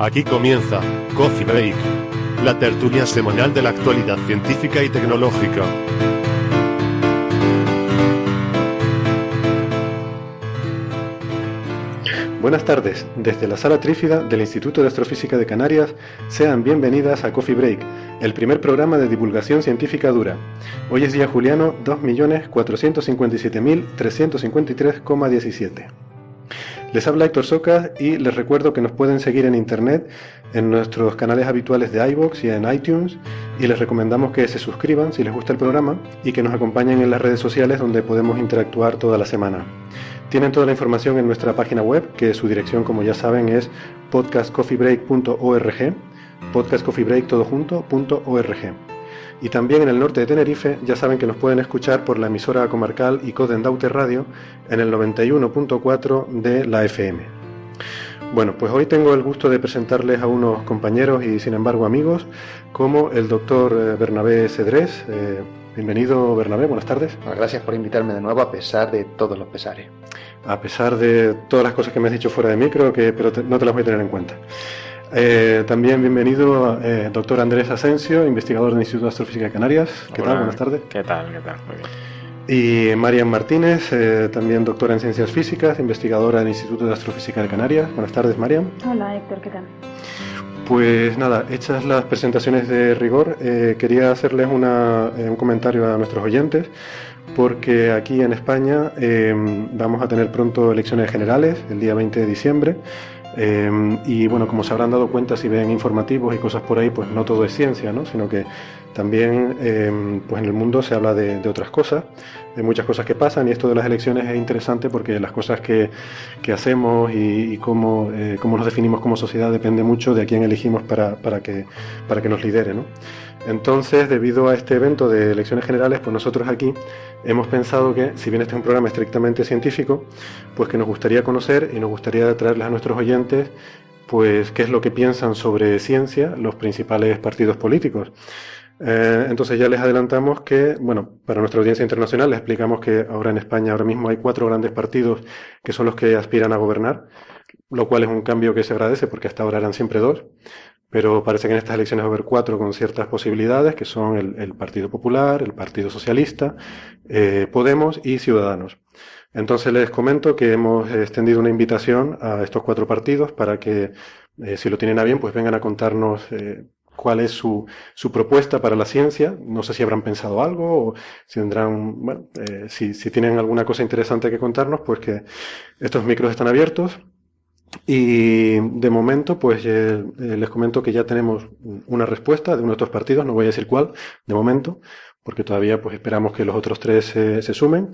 Aquí comienza Coffee Break, la tertulia semanal de la actualidad científica y tecnológica. Buenas tardes, desde la sala trífida del Instituto de Astrofísica de Canarias, sean bienvenidas a Coffee Break, el primer programa de divulgación científica dura. Hoy es día juliano 2.457.353,17. Les habla Héctor Soca y les recuerdo que nos pueden seguir en internet en nuestros canales habituales de iBox y en iTunes y les recomendamos que se suscriban si les gusta el programa y que nos acompañen en las redes sociales donde podemos interactuar toda la semana. Tienen toda la información en nuestra página web, que su dirección, como ya saben, es podcastcoffeebreak.org, podcastcoffeebreak.org. Y también en el norte de Tenerife ya saben que nos pueden escuchar por la emisora comarcal y Codendaute Radio en el 91.4 de la FM. Bueno, pues hoy tengo el gusto de presentarles a unos compañeros y sin embargo amigos, como el doctor eh, Bernabé Cedrés. Eh, bienvenido Bernabé, buenas tardes. Gracias por invitarme de nuevo a pesar de todos los pesares. A pesar de todas las cosas que me has dicho fuera de micro, que, pero no te las voy a tener en cuenta. Eh, también bienvenido, eh, doctor Andrés Asensio, investigador del Instituto de Astrofísica de Canarias. ¿Qué tal? Buenas tardes. ¿Qué tal? ¿Qué tal? Muy bien. Y Marian Martínez, eh, también doctora en Ciencias Físicas, investigadora del Instituto de Astrofísica de Canarias. Buenas tardes, Marian. Hola, Héctor, ¿qué tal? Pues nada, hechas las presentaciones de rigor, quería hacerles una, un comentario a nuestros oyentes, porque aquí en España vamos a tener pronto elecciones generales, el día 20 de diciembre. Eh, y bueno, como se habrán dado cuenta si ven informativos y cosas por ahí, pues no todo es ciencia, ¿no? sino que también eh, pues en el mundo se habla de, otras cosas, de muchas cosas que pasan y esto de las elecciones es interesante porque las cosas que, que hacemos y, cómo, eh, cómo, nos definimos como sociedad depende mucho de a quién elegimos para, para, que, para que nos lidere. ¿no? Entonces, debido a este evento de elecciones generales, pues nosotros aquí hemos pensado que, si bien este es un programa estrictamente científico, pues que nos gustaría conocer y nos gustaría traerles a nuestros oyentes, pues qué es lo que piensan sobre ciencia los principales partidos políticos. Eh, entonces ya les adelantamos que, bueno, para nuestra audiencia internacional les explicamos que ahora en España ahora mismo hay cuatro grandes partidos que son los que aspiran a gobernar, lo cual es un cambio que se agradece porque hasta ahora eran siempre dos pero parece que en estas elecciones va a haber cuatro con ciertas posibilidades, que son el, Partido Popular, el Partido Socialista, eh, Podemos y Ciudadanos. Entonces les comento que hemos extendido una invitación a estos cuatro partidos para que, eh, si lo tienen a bien, pues vengan a contarnos cuál es su, su, propuesta para la ciencia. No sé si habrán pensado algo o si tendrán, bueno, si, si tienen alguna cosa interesante que contarnos, pues que estos micros están abiertos y de momento, pues eh, eh, les comento que ya tenemos una respuesta de uno de estos partidos, no voy a decir cuál, de momento, porque todavía pues esperamos que los otros tres se sumen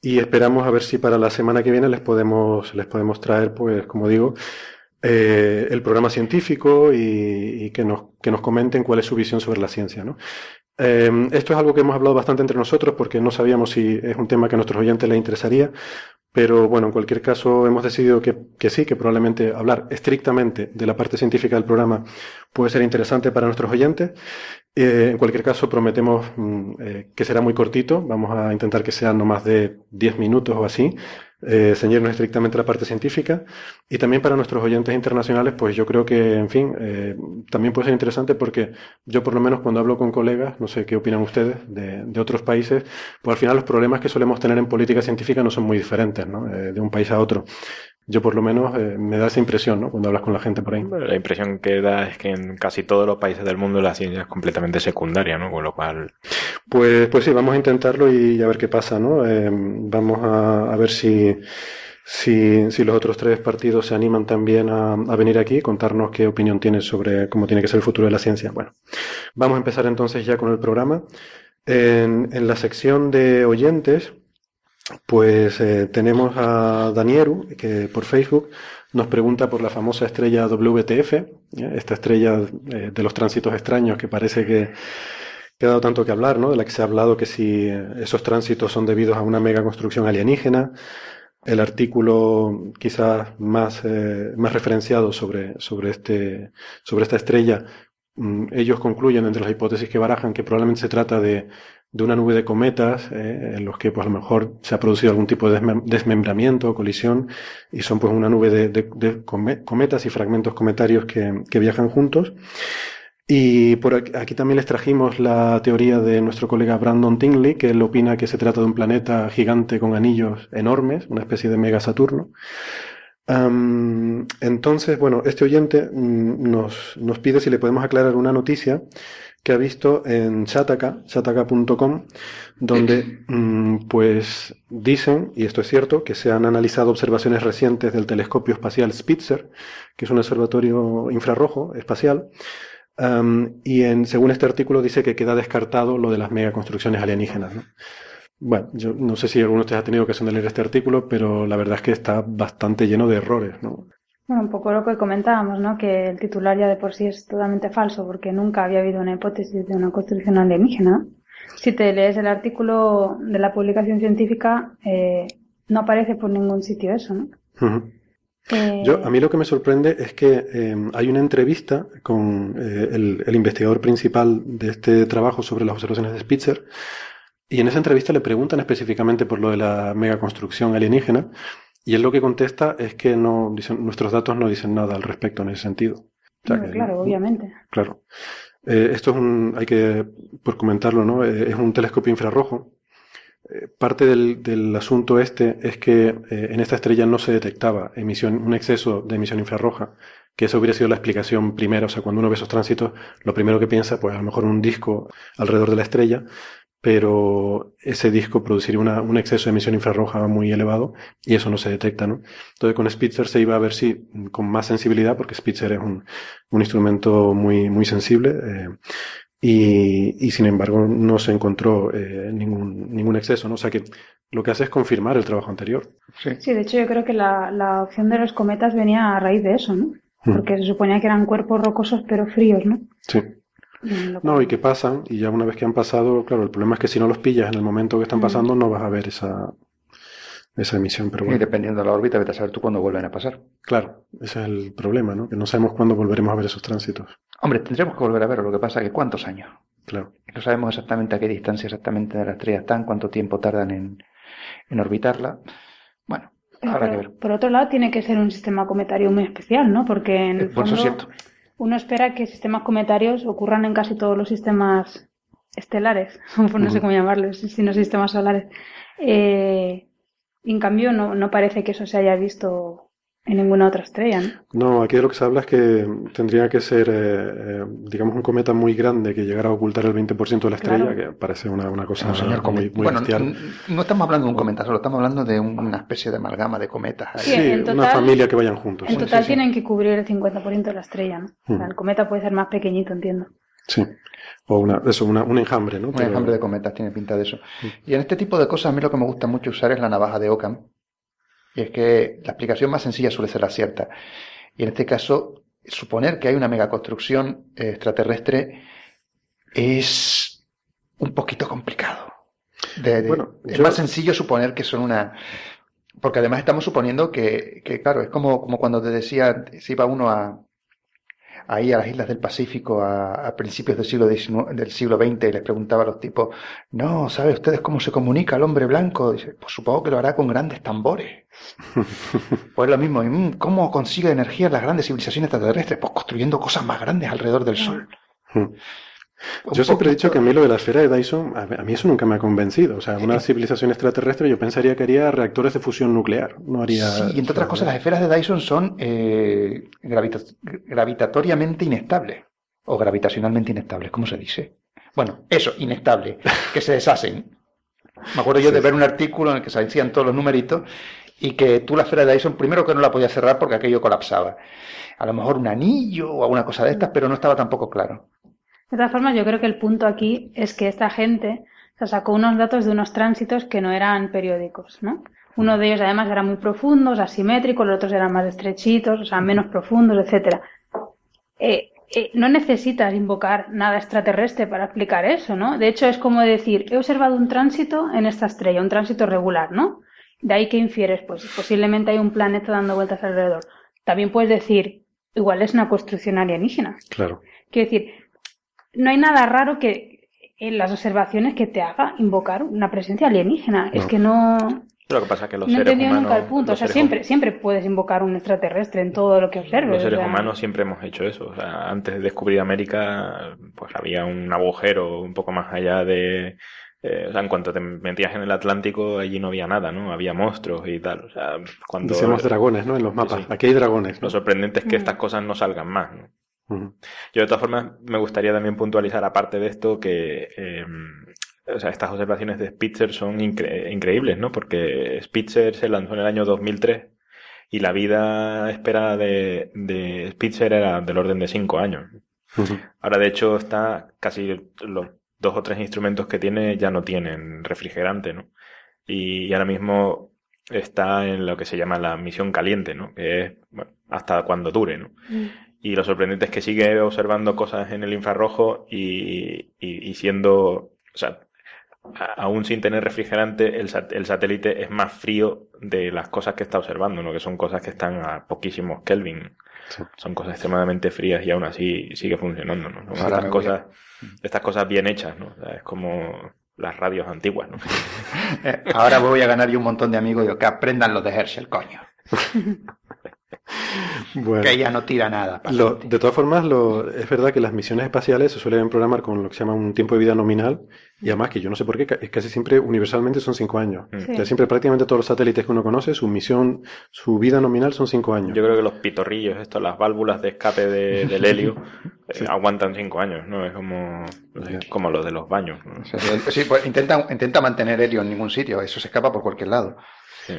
y esperamos a ver si para la semana que viene les podemos, les podemos traer, pues como digo, eh, el programa científico y, que, nos, que nos comenten cuál es su visión sobre la ciencia. ¿no? Eh, esto es algo que hemos hablado bastante entre nosotros porque no sabíamos si es un tema que a nuestros oyentes les interesaría, pero bueno, en cualquier caso hemos decidido que, que, sí, que probablemente hablar estrictamente de la parte científica del programa puede ser interesante para nuestros oyentes. Eh, en cualquier caso, prometemos mm, eh, que será muy cortito. Vamos a intentar que sean no más de 10 minutos o así eh, ceñirnos estrictamente la parte científica. Y también para nuestros oyentes internacionales, pues yo creo que, en fin, eh, también puede ser interesante porque yo por lo menos cuando hablo con colegas, no sé qué opinan ustedes de, de otros países, pues al final los problemas que solemos tener en política científica no son muy diferentes, ¿no? Eh, de un país a otro. Yo por lo menos eh, me da esa impresión, ¿no? Cuando hablas con la gente por ahí. La impresión que da es que en casi todos los países del mundo la ciencia es completamente secundaria, ¿no? Con lo cual... Pues, pues sí, vamos a intentarlo y a ver qué pasa, ¿no? Eh, vamos a, a, ver si, si, si los otros tres partidos se animan también a, a, venir aquí, contarnos qué opinión tienen sobre cómo tiene que ser el futuro de la ciencia. Bueno, vamos a empezar entonces ya con el programa. En, en la sección de oyentes, pues eh, tenemos a Danieru, que por Facebook nos pregunta por la famosa estrella WTF, esta estrella eh, de los tránsitos extraños que parece que, ha dado tanto que hablar, ¿no? de la que se ha hablado que si esos tránsitos son debidos a una mega construcción alienígena. El artículo quizás más, eh, más referenciado sobre, sobre, este, sobre esta estrella, ellos concluyen entre las hipótesis que barajan que probablemente se trata de de una nube de cometas eh, en los que pues a lo mejor se ha producido algún tipo de desmembramiento o colisión y son pues una nube de cometas y fragmentos cometarios que, que, viajan juntos. Y por aquí, aquí, también les trajimos la teoría de nuestro colega Brandon Tingley, que él opina que se trata de un planeta gigante con anillos enormes, una especie de mega Saturno. Um, entonces, bueno, este oyente mm, nos, nos pide si le podemos aclarar una noticia que ha visto en Chataka, chataka.com, donde mm, pues dicen, y esto es cierto, que se han analizado observaciones recientes del telescopio espacial Spitzer, que es un observatorio infrarrojo espacial, um, y en, según este artículo dice que queda descartado lo de las megaconstrucciones alienígenas. ¿no? Bueno, yo no sé si alguno de ustedes ha tenido ocasión de leer este artículo, pero la verdad es que está bastante lleno de errores, ¿no? Bueno, un poco lo que comentábamos, ¿no? Que el titular ya de por sí es totalmente falso porque nunca había habido una hipótesis de una construcción alienígena. Si te lees el artículo de la publicación científica, eh, no aparece por ningún sitio eso, ¿no? Uh -huh. eh... Yo, a mí lo que me sorprende es que eh, hay una entrevista con eh, el, el, investigador principal de este trabajo sobre las observaciones de Spitzer y en esa entrevista le preguntan específicamente por lo de la megaconstrucción alienígena y él lo que contesta es que no dicen, nuestros datos no dicen nada al respecto en ese sentido. O sea, no, que, claro, obviamente. Claro. Eh, esto es un, hay que, por comentarlo, ¿no? Eh, es un telescopio infrarrojo. Eh, parte del, del, asunto este es que en esta estrella no se detectaba emisión, un exceso de emisión infrarroja, que eso hubiera sido la explicación primera. O sea, cuando uno ve esos tránsitos, lo primero que piensa, pues a lo mejor un disco alrededor de la estrella, pero ese disco produciría una, un exceso de emisión infrarroja muy elevado y eso no se detecta, ¿no? Entonces con Spitzer se iba a ver si con más sensibilidad, porque Spitzer es un, un instrumento muy, muy sensible, eh, y, y, sin embargo no se encontró eh, ningún, ningún exceso, ¿no? O sea que lo que hace es confirmar el trabajo anterior. Sí, sí de hecho yo creo que la, la opción de los cometas venía a raíz de eso, ¿no? Porque mm. se suponía que eran cuerpos rocosos pero fríos, ¿no? Sí. No, y que pasan, y ya una vez que han pasado, claro, el problema es que si no los pillas en el momento que están pasando, no vas a ver esa, esa emisión. Pero bueno. Y dependiendo de la órbita, vete a saber tú cuándo vuelven a pasar. Claro, ese es el problema, ¿no? Que no sabemos cuándo volveremos a ver esos tránsitos. Hombre, tendremos que volver a verlo, lo que pasa es que ¿cuántos años? Claro. No sabemos exactamente a qué distancia exactamente de la estrella están, cuánto tiempo tardan en, en orbitarla. Bueno, habrá que ver. Por otro lado, tiene que ser un sistema cometario muy especial, ¿no? Porque en el Por fondo, eso es cierto uno espera que sistemas cometarios ocurran en casi todos los sistemas estelares, no sé uh -huh. cómo llamarlos, sino sistemas solares. Eh, en cambio, no, no, parece que eso se haya visto en ninguna otra estrella. No, no aquí de lo que se habla es que tendría que ser, eh, eh, digamos, un cometa muy grande que llegara a ocultar el 20% de la estrella, claro. que parece una, una cosa no, señor, muy, muy bueno, bestial. No estamos hablando de un cometa solo, estamos hablando de una especie de amalgama de cometas. Sí, sí total, una familia que vayan juntos. En sí, total sí, tienen que cubrir el 50% de la estrella, ¿no? O sea, el cometa puede ser más pequeñito, entiendo. Sí. O una, eso, una, un enjambre, ¿no? Un Pero... enjambre de cometas tiene pinta de eso. Y en este tipo de cosas, a mí lo que me gusta mucho usar es la navaja de Occam. Y es que la explicación más sencilla suele ser la cierta. Y en este caso, suponer que hay una megaconstrucción extraterrestre es un poquito complicado. De, de, bueno, es yo... más sencillo suponer que son una... Porque además estamos suponiendo que, que claro, es como, como cuando te decía, si iba uno a, ahí a las islas del Pacífico a, a principios del siglo, XIX, del siglo XX y les preguntaba a los tipos, no, ¿sabe ustedes cómo se comunica el hombre blanco? Dice, pues supongo que lo hará con grandes tambores. pues lo mismo, mm, ¿cómo consigue energía las grandes civilizaciones extraterrestres? Pues construyendo cosas más grandes alrededor del Sol. Yo siempre he dicho que a mí lo de la esfera de Dyson, a mí eso nunca me ha convencido. O sea, una civilización extraterrestre yo pensaría que haría reactores de fusión nuclear. No haría. Sí, y entre otras cosas, las esferas de Dyson son eh, gravita gravitatoriamente inestables. O gravitacionalmente inestables, ¿cómo se dice? Bueno, eso, inestable, que se deshacen. Me acuerdo yo sí. de ver un artículo en el que se decían todos los numeritos y que tú la esfera de Dyson, primero que no la podías cerrar porque aquello colapsaba. A lo mejor un anillo o alguna cosa de estas, pero no estaba tampoco claro. De todas formas, yo creo que el punto aquí es que esta gente se sacó unos datos de unos tránsitos que no eran periódicos, ¿no? Uno de ellos además era muy profundos, asimétricos, los otros eran más estrechitos, o sea, menos profundos, etcétera. Eh, eh, no necesitas invocar nada extraterrestre para explicar eso, ¿no? De hecho, es como decir, he observado un tránsito en esta estrella, un tránsito regular, ¿no? De ahí que infieres, pues posiblemente hay un planeta dando vueltas alrededor. También puedes decir, igual es una construcción alienígena. Claro. Quiero decir, no hay nada raro que en las observaciones que te haga invocar una presencia alienígena. Es que no, Lo que pasa es que los no he seres entendido humanos. nunca el punto. O sea, siempre, siempre puedes invocar un extraterrestre en todo lo que observes. Los seres o sea, humanos siempre hemos hecho eso. O sea, antes de descubrir América, pues había un agujero un poco más allá de. eh, o sea, en cuanto te metías en el Atlántico, allí no había nada, ¿no? Había monstruos y tal. O sea, cuando. Decíamos dragones, ¿no? En los mapas. Sí. Aquí hay dragones. ¿no? Lo sorprendente es que Mm. estas cosas no salgan más, ¿no? Yo de todas formas me gustaría también puntualizar aparte de esto que eh, o sea, estas observaciones de Spitzer son incre- increíbles, ¿no? Porque Spitzer se lanzó en el año 2003 y la vida esperada de, de Spitzer era del orden de cinco años. Ujú. Ahora de hecho está casi los dos o tres instrumentos que tiene ya no tienen refrigerante, ¿no? Y, y ahora mismo está en lo que se llama la misión caliente, ¿no? Que es bueno, hasta cuando dure, ¿no? mm, Y lo sorprendente es que sigue observando cosas en el infrarrojo y, y- y siendo, o sea, a- aún sin tener refrigerante, el, sat- el satélite es más frío de las cosas que está observando, ¿no? Que son cosas que están a poquísimos Kelvin. Sí. Son cosas extremadamente frías y aún así sigue funcionando, ¿no? Cosas, estas cosas bien hechas, ¿no? O sea, es como las radios antiguas, ¿no? Eh, ahora voy a ganar yo un montón de amigos y que aprendan los de Herschel, coño. Bueno. Que ella no tira nada. Lo- de todas formas, lo- es verdad que las misiones espaciales se suelen programar con lo que se llama un tiempo de vida nominal y además que yo no sé por qué, casi siempre, universalmente son cinco años. Mm. O sea, siempre prácticamente todos los satélites que uno conoce, su misión, su vida nominal son cinco años. Yo creo que los pitorrillos, estos, las válvulas de escape de- del helio, eh, aguantan cinco años, ¿no? Es como, como lo de los baños, ¿no? Sí, sí, sí, pues intenta, intenta mantener helio en ningún sitio, eso se escapa por cualquier lado.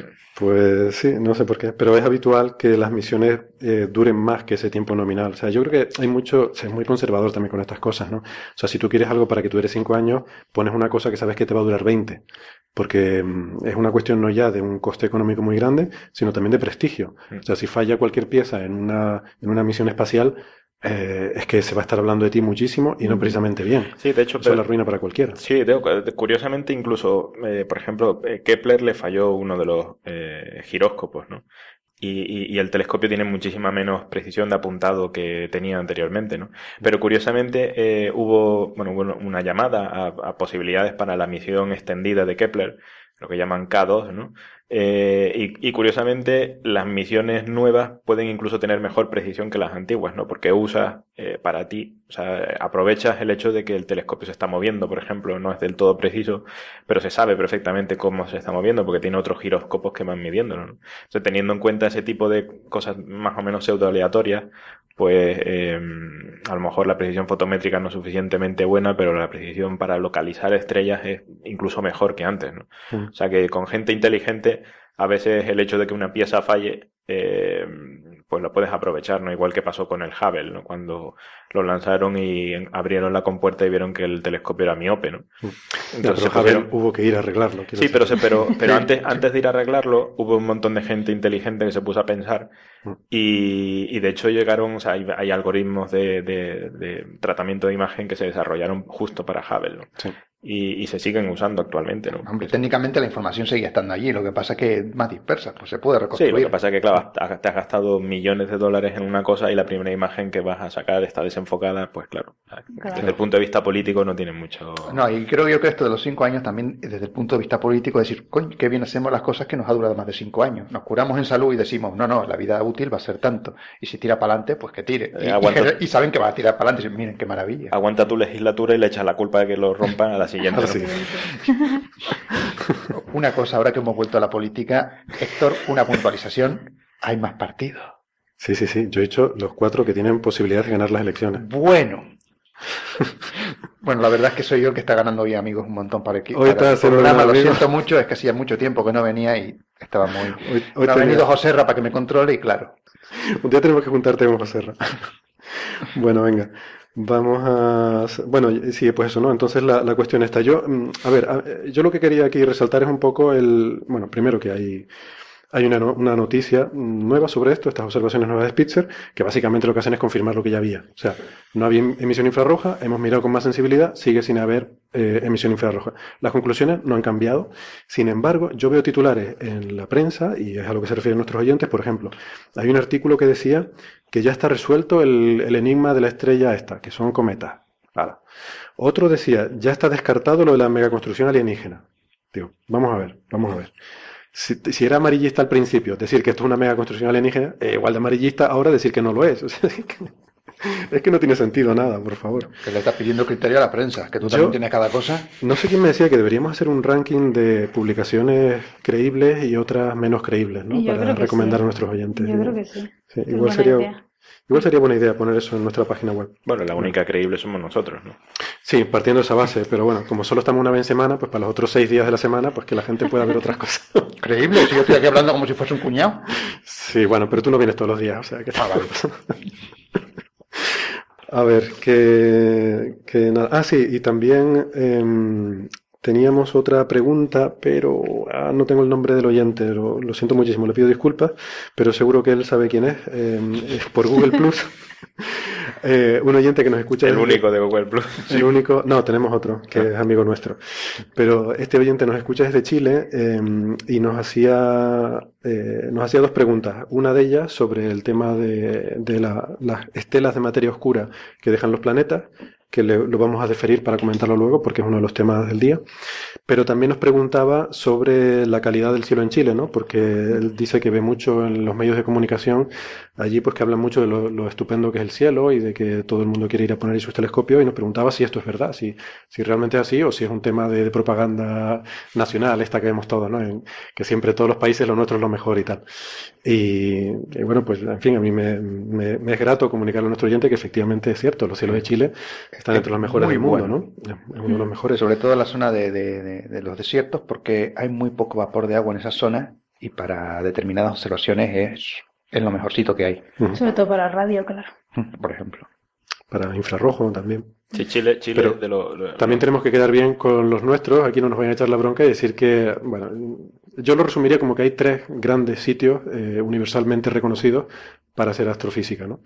Sí. Pues sí, no sé por qué, pero es habitual que las misiones eh, duren más que ese tiempo nominal. O sea, yo creo que hay mucho, o sea, es muy conservador también con estas cosas, ¿no? O sea, si tú quieres algo para que dure cinco años, pones una cosa que sabes que te va a durar 20, porque mm, es una cuestión no ya de un coste económico muy grande, sino también de prestigio. O sea, si falla cualquier pieza en una, en una misión espacial, eh, es que se va a estar hablando de ti muchísimo y no precisamente bien. Sí, de hecho, Eso es la ruina para cualquiera. Sí, de- curiosamente incluso, eh, por ejemplo, eh, Kepler le falló uno de los eh, giróscopos, ¿no? Y, y- y el telescopio tiene muchísima menos precisión de apuntado que tenía anteriormente, ¿no? Pero curiosamente hubo, bueno, hubo una llamada a, a posibilidades para la misión extendida de Kepler, lo que llaman K2, ¿no? Eh, y, y curiosamente las misiones nuevas pueden incluso tener mejor precisión que las antiguas, ¿no? Porque usas eh, para ti, o sea, aprovechas el hecho de que el telescopio se está moviendo, por ejemplo, no es del todo preciso, pero se sabe perfectamente cómo se está moviendo porque tiene otros giroscopos que van midiéndolo, ¿no? Entonces, teniendo en cuenta ese tipo de cosas más o menos pseudo aleatorias, pues eh, a lo mejor la precisión fotométrica no es suficientemente buena, pero la precisión para localizar estrellas es incluso mejor que antes, ¿no? Mm. O sea que con gente inteligente, a veces el hecho de que una pieza falle, eh, pues lo puedes aprovechar, ¿no? Igual que pasó con el Hubble, ¿no? Cuando lo lanzaron y abrieron la compuerta y vieron que el telescopio era miope, ¿no? Ya, Entonces pero Hubble hubo que ir a arreglarlo. Sí, pero, se, pero, pero antes, antes de ir a arreglarlo, hubo un montón de gente inteligente que se puso a pensar Mm. y, y de hecho llegaron, o sea, hay, hay algoritmos de, de- de tratamiento de imagen que se desarrollaron justo para Hubble, ¿no? Sí. Y, y se siguen usando actualmente, ¿no? Hombre, técnicamente la información seguía estando allí, lo que pasa es que es más dispersa, pues se puede Sí, reconstruir. lo que pasa es que, claro, te has gastado millones de dólares en una cosa y la primera imagen que vas a sacar está desenfocada, pues claro, desde el punto de vista político no tiene mucho... No, y creo yo que esto de los cinco años también, desde el punto de vista político, decir, coño, qué bien hacemos las cosas que nos ha durado más de cinco años. Nos curamos en salud y decimos, no, no, la vida útil va a ser tanto. Y si tira para adelante, pues que tire. Y, Eh, aguanta. y- y saben que va a tirar para adelante y dicen, miren qué maravilla. Aguanta tu legislatura y le echas la culpa de que lo rompan a la siguiente. Ah, ¿no? sí. Una cosa, ahora que hemos vuelto a la política, Héctor, una puntualización, hay más partidos. Sí, sí, sí. Yo he dicho los cuatro que tienen posibilidad de ganar las elecciones. Bueno, Bueno, la verdad es que soy yo el que está ganando hoy amigos un montón para el equipo. Hoy está el haciendo programa, lo siento mucho, es que hacía mucho tiempo que no venía y estaba muy... Hoy, hoy No ha venido José Ra para que me controle y claro. Un día tenemos que juntarte con José Ra. Bueno, venga. Vamos a... Bueno, sí, pues eso, ¿no? Entonces la, la cuestión está. Yo, mm, a ver, a- yo lo que quería aquí resaltar es un poco el... Bueno, primero que hay, hay una, una noticia nueva sobre esto, estas observaciones nuevas de Spitzer, que básicamente lo que hacen es confirmar lo que ya había. O sea, no había em- emisión infrarroja, hemos mirado con más sensibilidad, sigue sin haber eh, emisión infrarroja. Las conclusiones no han cambiado. Sin embargo, yo veo titulares en la prensa, y es a lo que se refieren nuestros oyentes, por ejemplo, hay un artículo que decía que ya está resuelto el, el enigma de la estrella esta, que son cometas. Ala. Otro decía, ya está descartado lo de la megaconstrucción alienígena. Digo, vamos a ver, vamos a ver. Si, si era amarillista al principio, decir que esto es una megaconstrucción alienígena, eh, igual de amarillista ahora decir que no lo es. es que no tiene sentido nada, por favor. Que le estás pidiendo criterio a la prensa, que tú Yo- también tienes cada cosa. No sé quién me decía que deberíamos hacer un ranking de publicaciones creíbles y otras menos creíbles, ¿no? Para creo que recomendar sí. a nuestros oyentes. Yo creo que sí. Igual sería, idea. igual sería buena idea poner eso en nuestra página web. Bueno, la única creíble somos nosotros, ¿no? Sí, partiendo de esa base, pero bueno, como solo estamos una vez en semana, pues para los otros seis días de la semana, pues que la gente pueda ver otras cosas. Creíble, si yo estoy aquí hablando como si fuese un cuñado. Sí, bueno, pero tú no vienes todos los días, o sea que... Ah, vale. A ver, que, que nada. Ah, sí, y también em, teníamos otra pregunta, pero ah, no tengo el nombre del oyente, lo, lo siento muchísimo, le pido disculpas, pero seguro que él sabe quién es. em, es por Google Plus. Eh, un oyente que nos escucha. El único de Google Plus. El único, no, tenemos otro, que es amigo nuestro. Pero este oyente nos escucha desde Chile eh, y nos hacía, eh, nos hacía dos preguntas. Una de ellas sobre el tema de, de la- las estelas de materia oscura que dejan los planetas, que le- lo vamos a deferir para comentarlo luego porque es uno de los temas del día. Pero también nos preguntaba sobre la calidad del cielo en Chile, ¿no? Porque él dice que ve mucho en los medios de comunicación allí, pues que hablan mucho de lo, lo estupendo que es el cielo y de que todo el mundo quiere ir a poner ahí sus telescopios y nos preguntaba si esto es verdad, si, si realmente es así o si es un tema de, propaganda nacional, esta que vemos todos, ¿no? En- que siempre todos los países lo nuestro es lo mejor y tal. Y, y bueno, pues en fin, a mí me, me- me es grato comunicarle a nuestro oyente que efectivamente es cierto, los cielos de Chile están entre los mejores del mundo, bueno. ¿no? Es uno de los mejores. Sobre todo en la zona de, de- de- de los desiertos, porque hay muy poco vapor de agua en esa zona y para determinadas observaciones es, es lo mejorcito que hay. Sobre todo para radio, claro. por ejemplo. Para infrarrojo también. Sí, Chile, Chile Pero de lo, lo- También tenemos que quedar bien con los nuestros, aquí no nos vayan a echar la bronca y decir que, bueno, yo lo resumiría como que hay tres grandes sitios eh, universalmente reconocidos para hacer astrofísica, ¿no?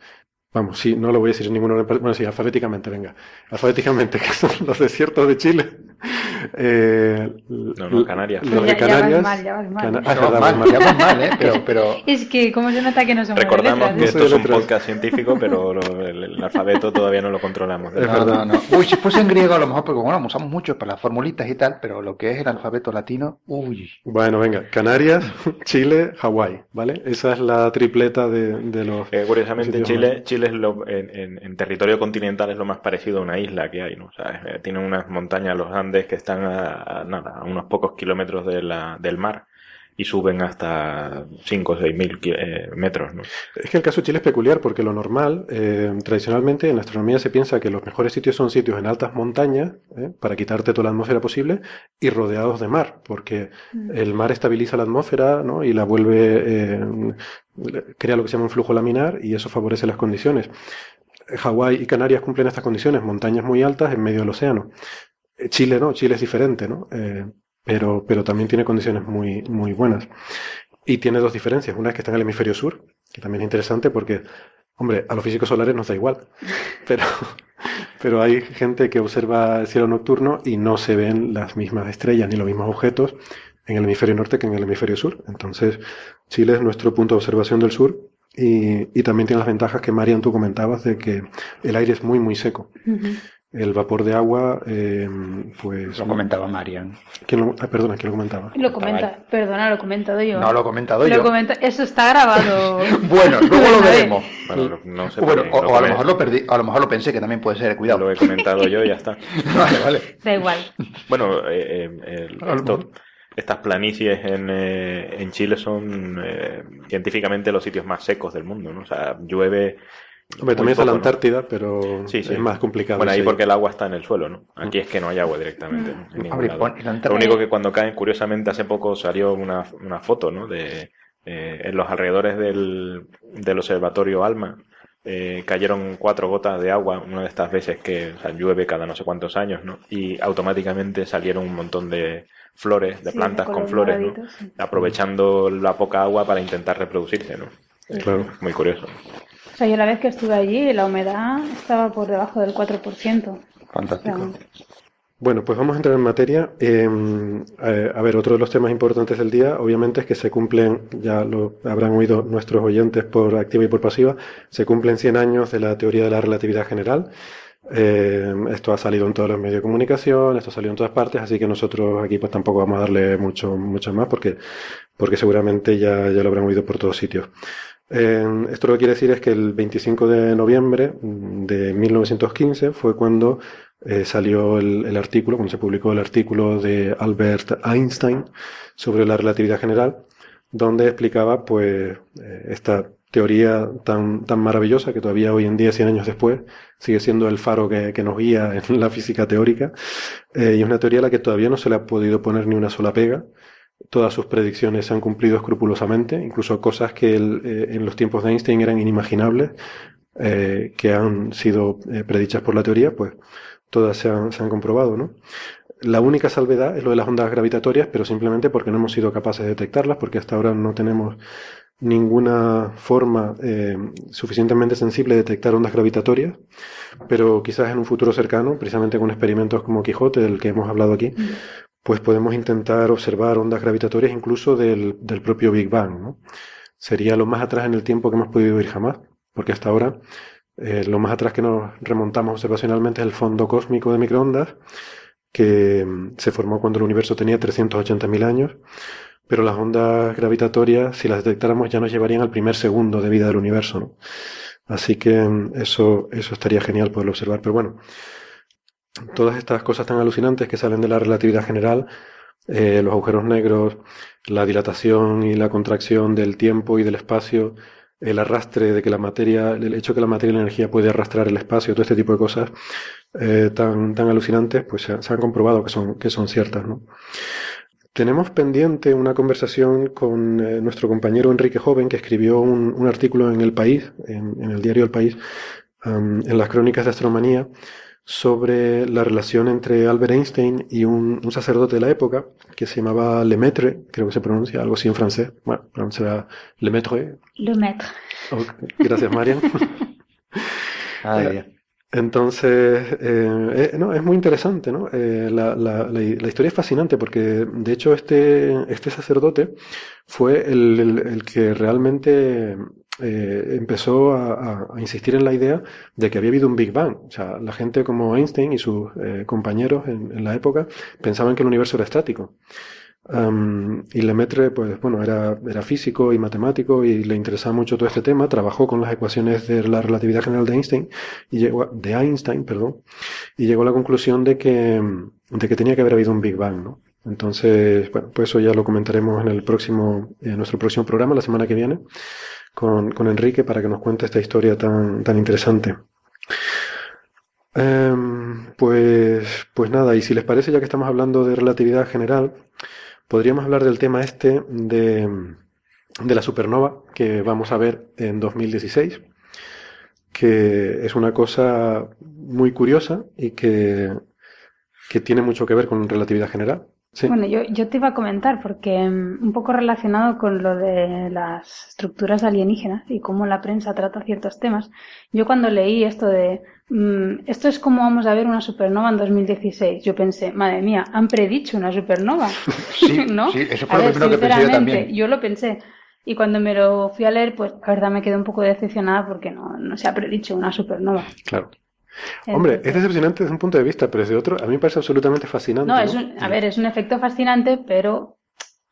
Vamos, sí, no lo voy a decir en bueno, sí, alfabéticamente, venga, alfabéticamente, que son los desiertos de Chile. Eh, No, no, Canarias. Los de Ya- ya vas Canarias. mal, ya vas mal. Cana- Ya ah, Ya verdad, vas vas mal, mal. ya vas mal, ¿eh? Pero, pero Es que, como se nota que no somos de Recordamos letras, que esto es un podcast científico, pero lo- el, el alfabeto todavía no lo controlamos. Es verdad. no. Uy, si fuese en griego a lo mejor, porque bueno, usamos mucho para las formulitas y tal, pero lo que es el alfabeto latino, uy. Bueno, venga, Canarias, Chile, Hawái, ¿vale? Esa es la tripleta de, de los... Eh, curiosamente, Chile, Chile es lo, en, en- en territorio continental es lo más parecido a una isla que hay, ¿no? O sea, eh, tiene unas montañas, los Andes, que están a, a nada, a unos pocos kilómetros de la, del mar y suben hasta 5 o 6 mil eh, metros, ¿no? Es que el caso de Chile es peculiar porque lo normal, eh, tradicionalmente en la astronomía se piensa que los mejores sitios son sitios en altas montañas, ¿eh? para quitarte toda la atmósfera posible, y rodeados de mar, porque el mar estabiliza la atmósfera, ¿no? y la vuelve, eh, crea lo que se llama un flujo laminar, y eso favorece las condiciones. Hawái y Canarias cumplen estas condiciones, montañas muy altas en medio del océano. Eh, Chile no, Chile es diferente, ¿no? Eh, pero, pero también tiene condiciones muy, muy buenas. Y tiene dos diferencias. Una es que está en el hemisferio sur, que también es interesante porque, hombre, a los físicos solares nos da igual. Pero, pero hay gente que observa el cielo nocturno y no se ven las mismas estrellas ni los mismos objetos en el hemisferio norte que en el hemisferio sur. Entonces, Chile es nuestro punto de observación del sur y, y también tiene las ventajas que Marian tú comentabas de que el aire es muy, muy seco. El vapor de agua, eh, pues... Lo comentaba Marian. ¿Quién lo- ah, perdona, ¿quién lo comentaba? Lo comenta, perdona, lo he comentado yo. No lo he comentado Lo yo. comenta- eso está grabado. Bueno, luego lo veremos. Bueno, no, sé Bueno, o, lo o a lo mejor lo perdí, a lo mejor lo pensé que también puede ser, cuidado. lo he comentado yo y ya está. Vale, vale. Da igual. Bueno, eh, eh, esto- estas planicies en, eh, en Chile son eh, científicamente los sitios más secos del mundo, ¿no? O sea, llueve Hombre, también está la Antártida, pero es más complicado. Bueno, ahí porque el agua está en el suelo, ¿no? Aquí es que no hay agua directamente. Lo único que cuando caen, curiosamente, hace poco salió una, una foto, ¿no? De, eh, en los alrededores del, del observatorio Alma, eh, cayeron cuatro gotas de agua, una de estas veces que llueve cada no sé cuántos años, ¿no? Y automáticamente salieron un montón de flores, de plantas con flores, ¿no? Aprovechando la poca agua para intentar reproducirse, ¿no? Claro. Muy curioso. O sea, yo la vez que estuve allí, la humedad estaba por debajo del 4%. Fantástico. Bueno, pues vamos a entrar en materia. Em, eh, a ver, otro de los temas importantes del día, obviamente, es que se cumplen, ya lo habrán oído nuestros oyentes por activa y por pasiva, se cumplen 100 años de la teoría de la relatividad general. Em, esto ha salido en todos los medios de comunicación, esto ha salido en todas partes, así que nosotros aquí pues tampoco vamos a darle mucho, mucho más porque, porque seguramente ya, ya lo habrán oído por todos sitios. Em, esto lo que quiere decir es que el 25 de noviembre de 1915 fue cuando eh, salió el, artículo, cuando se publicó el artículo de Albert Einstein sobre la relatividad general, donde explicaba pues eh, esta teoría tan, tan maravillosa que todavía hoy en día, 100 años después, sigue siendo el faro que, nos guía en la física teórica. Eh, y es una teoría a la que todavía no se le ha podido poner ni una sola pega. Todas sus predicciones se han cumplido escrupulosamente, incluso cosas que en los tiempos de Einstein eran inimaginables, que han sido predichas por la teoría, pues todas se han, comprobado, ¿no? La única salvedad es lo de las ondas gravitatorias, pero simplemente porque no hemos sido capaces de detectarlas, porque hasta ahora no tenemos ninguna forma eh, suficientemente sensible de detectar ondas gravitatorias, pero quizás en un futuro cercano, precisamente con experimentos como Quijote, del que hemos hablado aquí, pues podemos intentar observar ondas gravitatorias incluso del, del propio Big Bang. ¿no? Sería lo más atrás en el tiempo que hemos podido ir jamás, porque hasta ahora eh, lo más atrás que nos remontamos observacionalmente es el fondo cósmico de microondas, que mm, se formó cuando el universo tenía 380.000 años, pero las ondas gravitatorias, si las detectáramos, ya nos llevarían al primer segundo de vida del universo. Así que mm, eso, eso estaría genial poderlo observar. Pero bueno, todas estas cosas tan alucinantes que salen de la relatividad general, eh, los agujeros negros, la dilatación y la contracción del tiempo y del espacio, el arrastre de que la materia, el hecho de que la materia y la energía puede arrastrar el espacio, todo este tipo de cosas eh, tan, tan alucinantes, pues se, han comprobado que son, que son ciertas. ¿no? Tenemos pendiente una conversación con eh, nuestro compañero Enrique Joven, que escribió un, un artículo en El País, en, el diario El País, en las crónicas de astronomía, sobre la relación entre Albert Einstein y un, sacerdote de la época que se llamaba Lemaitre, creo que se pronuncia algo así en francés. Bueno, será Lemaitre. Lemaitre. gracias, Marian. Eh, entonces, eh, eh, no, es muy interesante, ¿no? la, la, la, historia es fascinante porque, de hecho, este, este sacerdote fue el, el que realmente eh, empezó a, insistir en la idea de que había habido un Big Bang. O sea, la gente como Einstein y sus eh, compañeros en, la época pensaban que el universo era estático. y Lemaitre, pues bueno, era, era físico y matemático y le interesaba mucho todo este tema. Trabajó con las ecuaciones de la relatividad general de Einstein y llegó de Einstein, perdón, y llegó a la conclusión de que, de que tenía que haber habido un Big Bang, ¿no? Entonces, bueno, pues eso ya lo comentaremos en el próximo, en nuestro próximo programa, la semana que viene con, con Enrique para que nos cuente esta historia tan, tan interesante. Em, pues, pues nada, y si les parece, ya que estamos hablando de relatividad general, podríamos hablar del tema este de, de la supernova que vamos a ver en 2016, que es una cosa muy curiosa y que, que tiene mucho que ver con relatividad general. Bueno, yo, yo te iba a comentar, porque mm, un poco relacionado con lo de las estructuras alienígenas y cómo la prensa trata ciertos temas, yo cuando leí esto de mm, esto es como vamos a ver una supernova en 2016, yo pensé, madre mía, han predicho una supernova. Sí, ¿no? sí eso fue lo primero que pensé yo también. Yo lo pensé. Y cuando me lo fui a leer, pues la verdad me quedé un poco decepcionada porque no, no se ha predicho una supernova. Claro. Hombre, es decepcionante desde un punto de vista, pero desde otro, a mí me parece absolutamente fascinante. No, Es a ver, es un efecto fascinante, pero,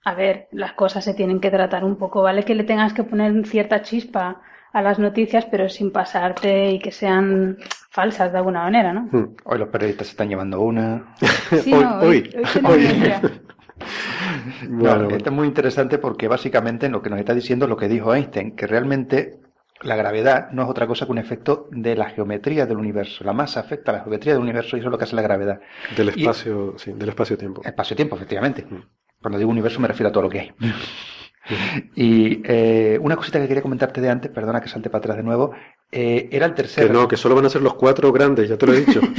a ver, las cosas se tienen que tratar un poco, ¿vale? Que le tengas que poner cierta chispa a las noticias, pero sin pasarte y que sean falsas de alguna manera, ¿no? Hmm. Hoy los periodistas se están llevando una. Sí, no, hoy, hoy, bueno, esto es muy interesante porque básicamente lo que nos está diciendo es lo que dijo Einstein, que realmente la gravedad no es otra cosa que un efecto de la geometría del universo. La masa afecta a la geometría del universo y eso es lo que hace la gravedad. Del espacio, sí, del espacio-tiempo. Espacio-tiempo, efectivamente. Mm. Cuando digo universo me refiero a todo lo que hay. y eh, una cosita que quería comentarte de antes, perdona que salte para atrás de nuevo, eh, era el tercer... Que no, que solo van a ser los cuatro grandes, ya te lo he dicho.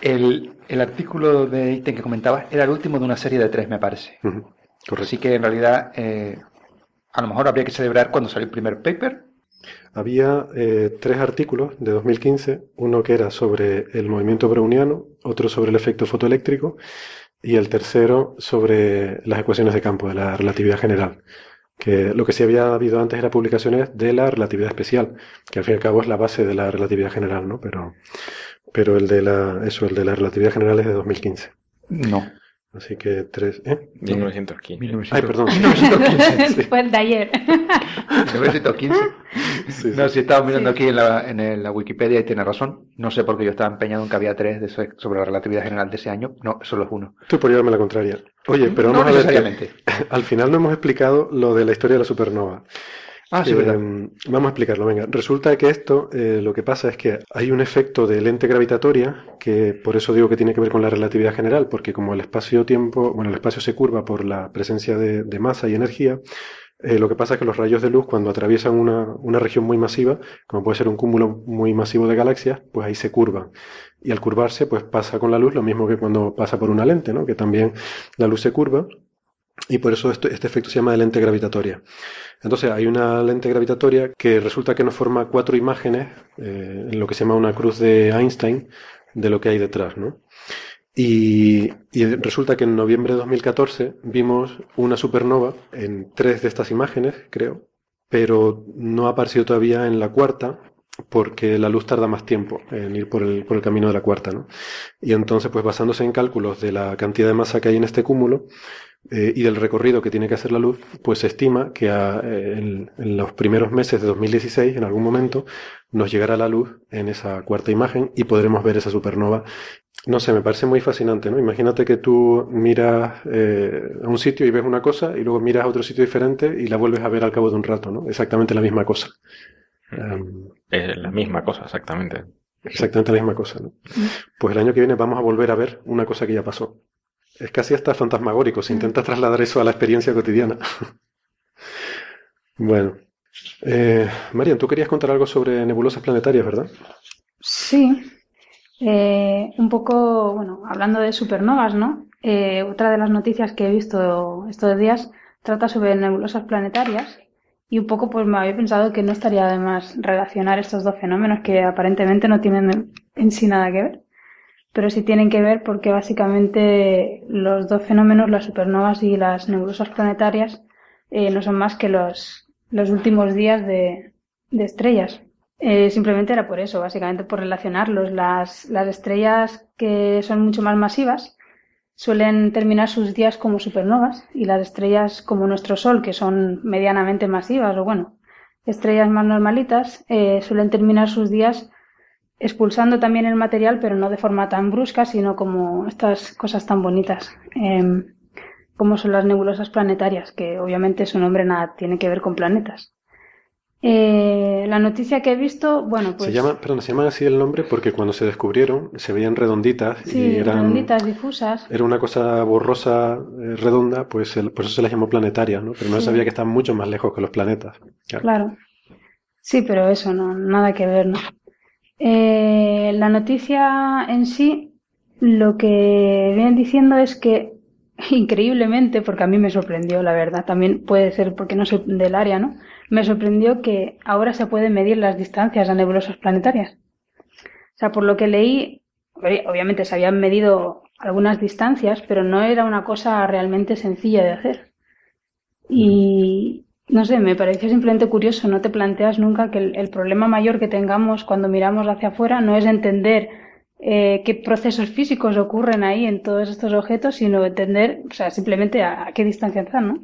el, artículo de ítem que comentabas era el último de una serie de tres, me parece. Así que en realidad eh, a lo mejor habría que celebrar cuando salió el primer paper. Había eh, tres artículos de 2015, uno que era sobre el movimiento browniano, otro sobre el efecto fotoeléctrico y el tercero sobre las ecuaciones de campo de la relatividad general. Que lo que sí había habido antes era publicaciones de la relatividad especial, que al fin y al cabo es la base de la relatividad general, ¿no? Pero, pero el de la, eso, el de la relatividad general es de 2015. No. Así que tres, ¿eh? 1915. Ay, perdón. 1915. Fue el de ayer. 1915. no, si estaba mirando aquí en la, en la Wikipedia y tiene razón. No sé por qué yo estaba empeñado en que había tres de sobre la relatividad general de ese año. No, solo es uno. Tú por llevarme la contraria. Oye, pero vamos a ver. al final no hemos explicado lo de la historia de la supernova. Ah, sí. Em, vamos a explicarlo, venga. Resulta que esto, eh, lo que pasa es que hay un efecto de lente gravitatoria, que por eso digo que tiene que ver con la relatividad general, porque como el espacio-tiempo, bueno, el espacio se curva por la presencia de, masa y energía, eh, lo que pasa es que los rayos de luz, cuando atraviesan una, una, región muy masiva, como puede ser un cúmulo muy masivo de galaxias, pues ahí se curvan. Y al curvarse, pues pasa con la luz lo mismo que cuando pasa por una lente, ¿no? Que también la luz se curva. Y por eso este efecto se llama de lente gravitatoria. Entonces hay una lente gravitatoria que resulta que nos forma cuatro imágenes eh, en lo que se llama una cruz de Einstein de lo que hay detrás, ¿no? Y, resulta que en noviembre de 2014 vimos una supernova en tres de estas imágenes, creo, pero no ha aparecido todavía en la cuarta porque la luz tarda más tiempo en ir por el, por el camino de la cuarta, ¿no? Y entonces, pues basándose en cálculos de la cantidad de masa que hay en este cúmulo, eh, y del recorrido que tiene que hacer la luz, pues se estima que eh, en, los primeros meses de 2016, en algún momento, nos llegará la luz en esa cuarta imagen y podremos ver esa supernova. No sé, me parece muy fascinante, ¿no? Imagínate que tú miras eh, a un sitio y ves una cosa y luego miras a otro sitio diferente y la vuelves a ver al cabo de un rato, ¿no? Exactamente la misma cosa. es la misma cosa, exactamente. Exactamente la misma cosa, ¿no? Pues el año que viene vamos a volver a ver una cosa que ya pasó. Es casi hasta fantasmagórico, se intenta trasladar eso a la experiencia cotidiana. bueno. Eh, Marian, tú querías contar algo sobre nebulosas planetarias, ¿verdad? Sí. Eh, un poco, bueno, hablando de supernovas, ¿no? Eh, otra de las noticias que he visto estos días trata sobre nebulosas planetarias y un poco pues me había pensado que no estaría de más relacionar estos dos fenómenos que aparentemente no tienen en sí nada que ver pero sí tienen que ver porque básicamente los dos fenómenos, las supernovas y las nebulosas planetarias, eh, no son más que los, los últimos días de, de estrellas. Eh, simplemente era por eso, básicamente por relacionarlos. Las, las estrellas que son mucho más masivas suelen terminar sus días como supernovas y las estrellas como nuestro Sol, que son medianamente masivas o bueno, estrellas más normalitas, eh, suelen terminar sus días expulsando también el material, pero no de forma tan brusca, sino como estas cosas tan bonitas, em, como son las nebulosas planetarias, que obviamente su nombre nada tiene que ver con planetas. Eh, la noticia que he visto, bueno, pues... Se, llama, perdón, se llaman así el nombre porque cuando se descubrieron se veían redonditas y eran... redonditas, difusas. Era una cosa borrosa, eh, redonda, pues por eso se las llamó planetarias, ¿no? Pero no sabía que están mucho más lejos que los planetas. Claro. Sí, pero eso, no, nada que ver, ¿no? Eh, la noticia en sí, lo que vienen diciendo es que, increíblemente, porque a mí me sorprendió, la verdad, también puede ser porque no soy del área, ¿no? Me sorprendió que ahora se pueden medir las distancias a nebulosas planetarias. O sea, por lo que leí, obviamente se habían medido algunas distancias, pero no era una cosa realmente sencilla de hacer. Y, no sé, me pareció simplemente curioso, no te planteas nunca que el, problema mayor que tengamos cuando miramos hacia afuera no es entender eh, qué procesos físicos ocurren ahí en todos estos objetos, sino entender, o sea, simplemente a, qué distancia están, ¿no?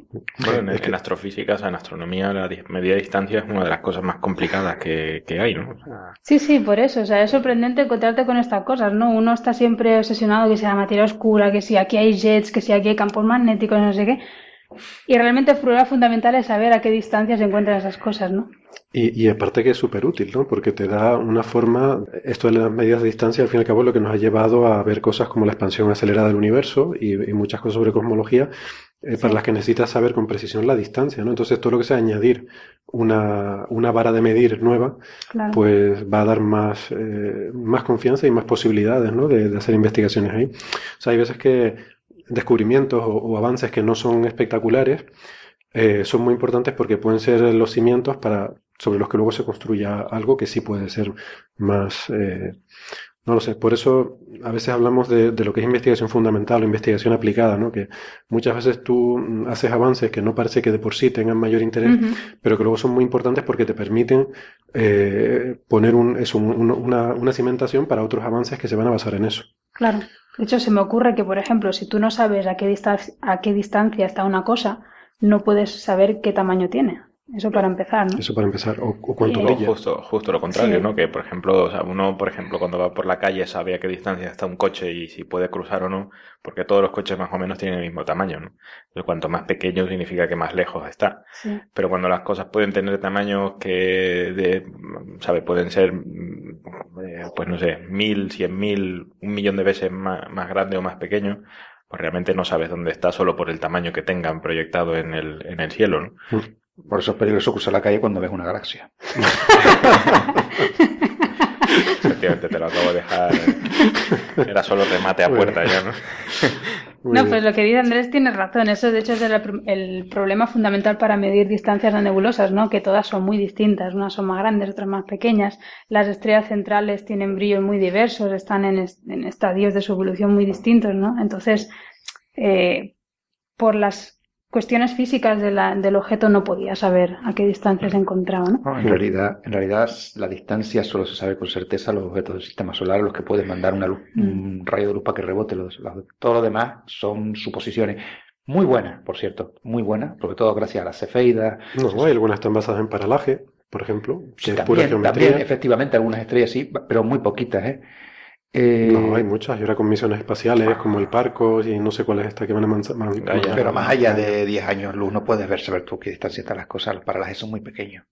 Bueno, en, astrofísica, en astronomía, la medida de distancia es una de las cosas más complicadas que, hay, ¿no? Sí, sí, por eso, o sea, es sorprendente encontrarte con estas cosas, ¿no? Uno está siempre obsesionado que sea materia oscura, que si aquí hay jets, que si aquí hay campos magnéticos, no sé qué, Y realmente problema fundamental es saber a qué distancia se encuentran esas cosas, ¿no? Y, y aparte que es súper útil, ¿no? Porque te da una forma, esto de las medidas de distancia, al fin y al cabo, lo que nos ha llevado a ver cosas como la expansión acelerada del universo y, y muchas cosas sobre cosmología, eh, para las que necesitas saber con precisión la distancia, ¿no? Entonces, todo lo que sea añadir una, una vara de medir nueva, Claro. pues va a dar más, eh, más confianza y más posibilidades, ¿no? De, de hacer investigaciones ahí. O sea, hay veces que descubrimientos o, o avances que no son espectaculares eh, son muy importantes porque pueden ser los cimientos para, sobre los que luego se construya algo que sí puede ser más, eh, no lo sé. Por eso a veces hablamos de, de lo que es investigación fundamental o investigación aplicada, ¿no? Que muchas veces tú haces avances que no parece que de por sí tengan mayor interés, pero que luego son muy importantes porque te permiten eh, poner un, eso, un- una, una cimentación para otros avances que se van a basar en eso. Claro. De hecho, se me ocurre que, por ejemplo, si tú no sabes a qué a qué distancia está una cosa, no puedes saber qué tamaño tiene. Eso para empezar, ¿no? Eso para empezar. O, o cuánto brilla. justo, justo lo contrario, Sí. ¿no? Que, por ejemplo, o sea, uno, por ejemplo, cuando va por la calle sabe a qué distancia está un coche y si puede cruzar o no, porque todos los coches más o menos tienen el mismo tamaño, ¿no? Entonces, cuanto más pequeño significa que más lejos está. Sí. Pero cuando las cosas pueden tener tamaños que, de, ¿sabe? Pueden ser, mm, eh, pues no sé, mil, cien mil, un millón de veces más, más grande o más pequeño, pues realmente no sabes dónde está solo por el tamaño que tengan proyectado en el, en el cielo, ¿no? Por eso es peligroso cruzar la calle cuando ves una galaxia. Efectivamente, te lo acabo de dejar. eh, Era solo remate a Bueno. puerta ya, ¿no? Muy No, bien. pues lo que dice Andrés tiene razón. Eso, de hecho, es el, el problema fundamental para medir distancias de nebulosas, ¿no? Que todas son muy distintas. Unas son más grandes, otras más pequeñas. Las estrellas centrales tienen brillos muy diversos, están en, es- en estadios de su evolución muy distintos, ¿no? Entonces, eh, por las cuestiones físicas de la- del objeto no podía saber a qué distancia se encontraba, ¿no? No, en realidad, en realidad la distancia solo se sabe con certeza los objetos del sistema solar, los que pueden mandar una luz, un rayo de luz para que rebote. Los, los- todo lo demás son suposiciones. Muy buenas, por cierto, muy buenas, sobre todo gracias a las cefeidas. No, hay algunas están basadas en paralaje, por ejemplo, que es pura También, geometría. también, efectivamente, algunas estrellas sí, pero muy poquitas, ¿eh? Eh, No, hay muchas. Y ahora con misiones espaciales como el Parco y no sé cuál es esta que van a man-. Pero más allá de 10 años luz, no puedes ver saber tú qué distancia están las cosas. Los paralajes son muy pequeños.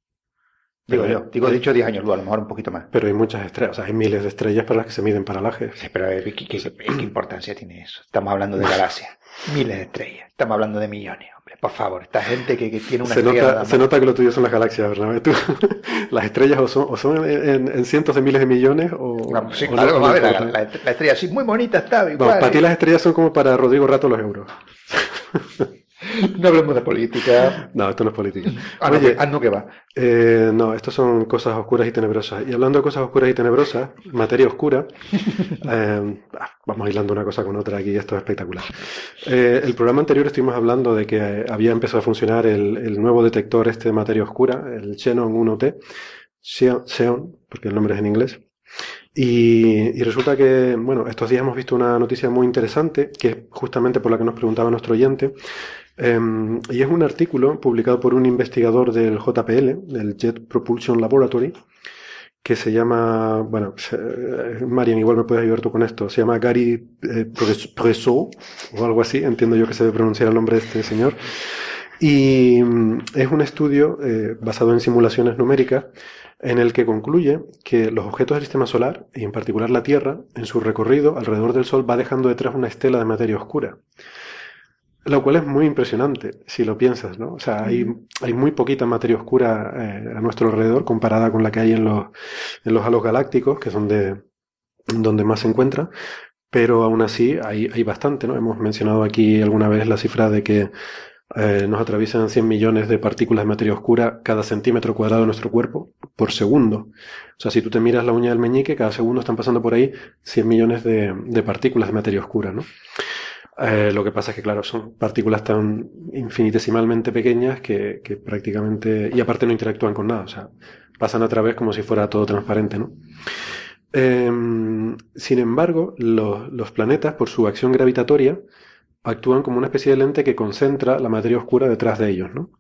Digo Pero- yo, digo dicho 10 años luz, a lo mejor un poquito más. Pero hay muchas estrellas, o sea, hay miles de estrellas para las que se miden paralajes. Sí, pero eh, ¿qué, qué- qué importancia tiene eso? Estamos hablando de galaxias, miles de estrellas, estamos hablando de millones, por favor, esta gente que, que tiene una Se estrella nota, se nota que lo tuyo son las galaxias, ¿verdad? Tú- las estrellas o son, o son en, en cientos de miles de millones o, No, sí, o claro, no- vamos no a ver, la, importa. la- la estrella así muy bonita está, No, para ti las estrellas son como para Rodrigo Rato los euros. No hablemos de política. No, esto no es política. Ah, no, Oye, ah, no que va. Eh, no, estos son cosas oscuras y tenebrosas. Y hablando de cosas oscuras y tenebrosas, materia oscura, eh, ah, vamos hilando una cosa con otra aquí, esto es espectacular. Eh, el programa anterior estuvimos hablando de que eh, había empezado a funcionar el, el nuevo detector este de materia oscura, el Xenon 1T, Xeon, Xeon, porque el nombre es en inglés. Y, y resulta que, bueno, estos días hemos visto una noticia muy interesante, que es justamente por la que nos preguntaba nuestro oyente, Em, y es un artículo publicado por un investigador del JPL, del Jet Propulsion Laboratory, que se llama, bueno, eh, Marian, igual me puedes ayudar tú con esto, se llama Gary eh, Pres- Presot, o algo así, entiendo yo que se debe pronunciar el nombre de este señor. Y mm, es un estudio eh, basado en simulaciones numéricas en el que concluye que los objetos del sistema solar, y en particular la Tierra, en su recorrido alrededor del Sol va dejando detrás una estela de materia oscura. Lo cual es muy impresionante, si lo piensas, ¿no? O sea, hay, hay muy poquita materia oscura eh, a nuestro alrededor comparada con la que hay en los, en los halos galácticos, que son de, donde más se encuentra, pero aún así hay, hay bastante, ¿no? Hemos mencionado aquí alguna vez la cifra de que eh, nos atraviesan 100 millones de partículas de materia oscura cada centímetro cuadrado de nuestro cuerpo por segundo. O sea, si tú te miras la uña del meñique, cada segundo están pasando por ahí 100 millones de, de partículas de materia oscura, ¿no? Eh, lo que pasa es que, claro, son partículas tan infinitesimalmente pequeñas que, que prácticamente, y aparte no interactúan con nada, o sea, pasan a través como si fuera todo transparente, ¿no? Em, sin embargo, los, los planetas, por su acción gravitatoria, actúan como una especie de lente que concentra la materia oscura detrás de ellos, ¿no?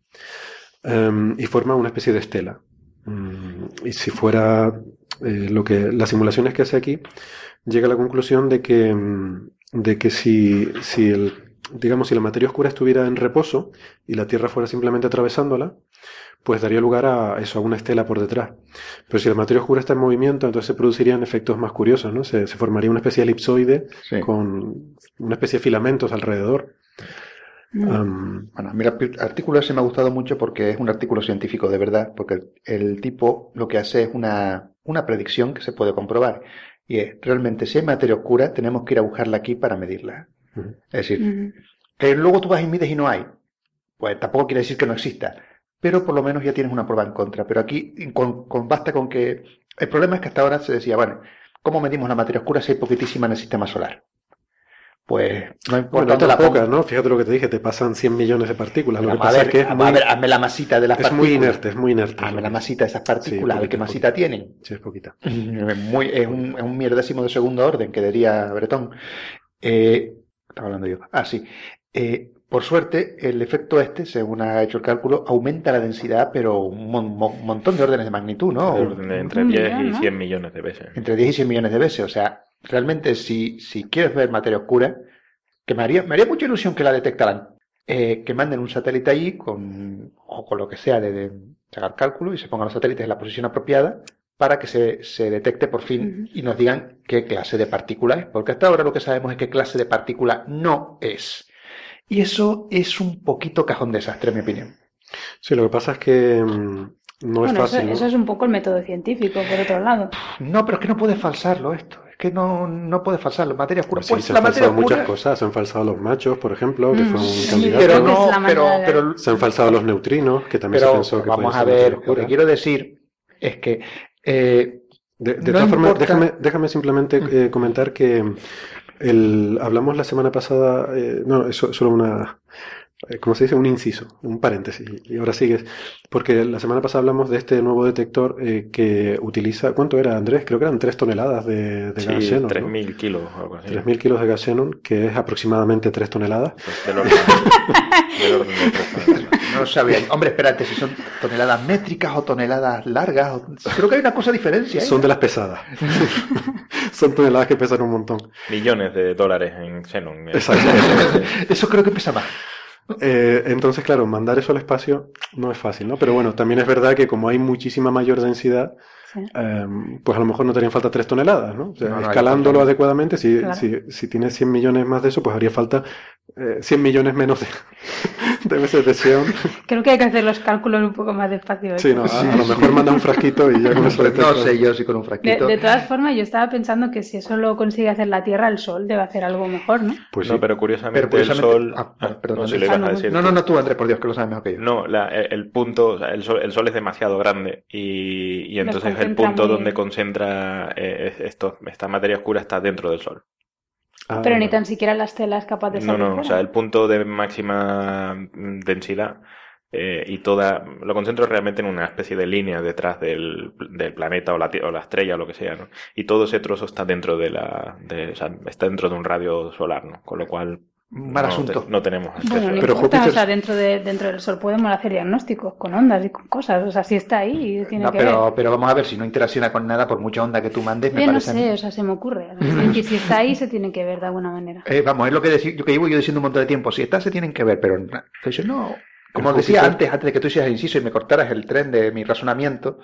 Em, y forma una especie de estela. Mm, y si fuera eh, lo que las simulaciones que hace aquí, llega a la conclusión de que, mm, de que si, si el, digamos, si la materia oscura estuviera en reposo y la Tierra fuera simplemente atravesándola, pues daría lugar a eso, a una estela por detrás. Pero si la materia oscura está en movimiento, entonces se producirían efectos más curiosos, ¿no? Se, formaría una especie de elipsoide con una especie de filamentos alrededor. Mm. bueno, a mí el artículo ese me ha gustado mucho porque es un artículo científico de verdad, porque el, tipo lo que hace es una, una predicción que se puede comprobar. Y es, realmente, si hay materia oscura, tenemos que ir a buscarla aquí para medirla. Es decir, que luego tú vas y mides y no hay. Pues tampoco quiere decir que no exista. Pero por lo menos ya tienes una prueba en contra. Pero aquí con, basta con que... El problema es que hasta ahora se decía, bueno, ¿cómo medimos la materia oscura si hay poquitísima en el sistema solar? Pues no importa. Bueno, la poca, ¿no? Fíjate lo que te dije, te pasan 100 millones de partículas. Lo que pasa es que es muy, a ver, hazme la masita de las es partículas. Es muy inerte, es muy inerte. Hazme la masita de esas partículas, sí, ¿qué masita tienen? Sí, es poquita. Es, muy, es, un, es un mierdésimo de segundo orden, que diría Bretón. Eh, estaba hablando yo. Ah, sí. Eh, por suerte, el efecto este, según ha hecho el cálculo, aumenta la densidad, pero un, montón de órdenes de magnitud, ¿no? entre 10 y 100 millones de veces. Entre 10 y 100 millones de veces. O sea, realmente si, si quieres ver materia oscura, que me haría, me haría mucha ilusión que la detectaran, eh, que manden un satélite allí con, o con lo que sea de, de sacar cálculo y se pongan los satélites en la posición apropiada para que se, se detecte por fin y nos digan qué clase de partícula es, porque hasta ahora lo que sabemos es qué clase de partícula no es. Y eso es un poquito cajón desastre, en mi opinión. Sí, lo que pasa es que mm, no es fácil. Eso, es un poco el método científico, por otro lado. No, pero es que no puedes falsarlo esto. Es que no, no puedes falsarlo. Materia oscura. Pues, pues se han falsado muchas cosas. Se han falsado los machos, por ejemplo, que fue un mm, candidato. Pero no, pero, pero, se han falsado los neutrinos, que también se pensó que Vamos a ver, lo que quiero decir es que. Eh, de, todas formas, déjame, déjame simplemente mm. eh, comentar que el, hablamos la semana pasada, eh, no, es solo una, eh, como se dice, un inciso, un paréntesis, y ahora sigues, porque la semana pasada hablamos de este nuevo detector eh, que utiliza, ¿cuánto era Andrés? Creo que eran 3 toneladas de, de sí, gas xenon. 3.000 kilos o algo así. 3.000 kilos de gas xenon, que es aproximadamente 3 toneladas. Pues del orden, del orden de 3 toneladas. No sabía. Hombre, espérate, si son toneladas métricas o toneladas largas. Creo que hay una cosa diferencia. Son de las pesadas. son toneladas que pesan un montón. Millones de dólares en xenon. Exacto. Eso creo que pesa más. Eh, entonces, claro, mandar eso al espacio no es fácil, ¿no? Pero bueno, también es verdad que como hay muchísima mayor densidad, Em, pues a lo mejor no te harían falta 3 toneladas, ¿no? O sea, escalándolo adecuadamente, si, si, si, tienes 100 millones más de eso, pues haría falta eh, 100 millones menos de, de veces de Xeon. Creo que hay que hacer los cálculos un poco más despacio. Sí, no, a, lo mejor manda un frasquito y ya con eso No sé yo si con un frasquito. De, todas formas, yo estaba pensando que si eso lo consigue hacer la Tierra, el Sol debe hacer algo mejor, ¿no? Pues no, pero curiosamente, el Sol... Ah, ah, perdón, no, si le ibas a decir, no, no, no, tú, Andrés, por Dios, que lo sabes mejor que yo. No, la, el punto, o sea, el, sol, el Sol es demasiado grande y, y entonces el punto donde concentra eh, esto, esta materia oscura está dentro del Sol. Ah, pero ni tan siquiera la estela es capaz de salir. No, no, o sea, el punto de máxima densidad eh, y toda. Lo concentro realmente en una especie de línea detrás del, del planeta o la, o la, estrella o lo que sea, ¿no? Y todo ese trozo está dentro de la. De, o sea, está dentro de un radio solar, ¿no? Con lo cual mal asunto. no tenemos Bueno, no pero importa, o sea, dentro, de, dentro del Sol podemos hacer diagnósticos con ondas y con cosas. O sea, si está ahí, tiene que pero, ver. pero vamos a ver, si no interacciona con nada, por mucha onda que tú mandes, me eh, parece. No sé, o sea, se me ocurre. que si está ahí, se tiene que ver de alguna manera. Eh, vamos, es lo que, decir, yo que llevo yo diciendo un montón de tiempo. Si está, se tienen que ver, pero entonces, no. Como decía antes, antes de que tú hicieras el inciso y me cortaras el tren de mi razonamiento,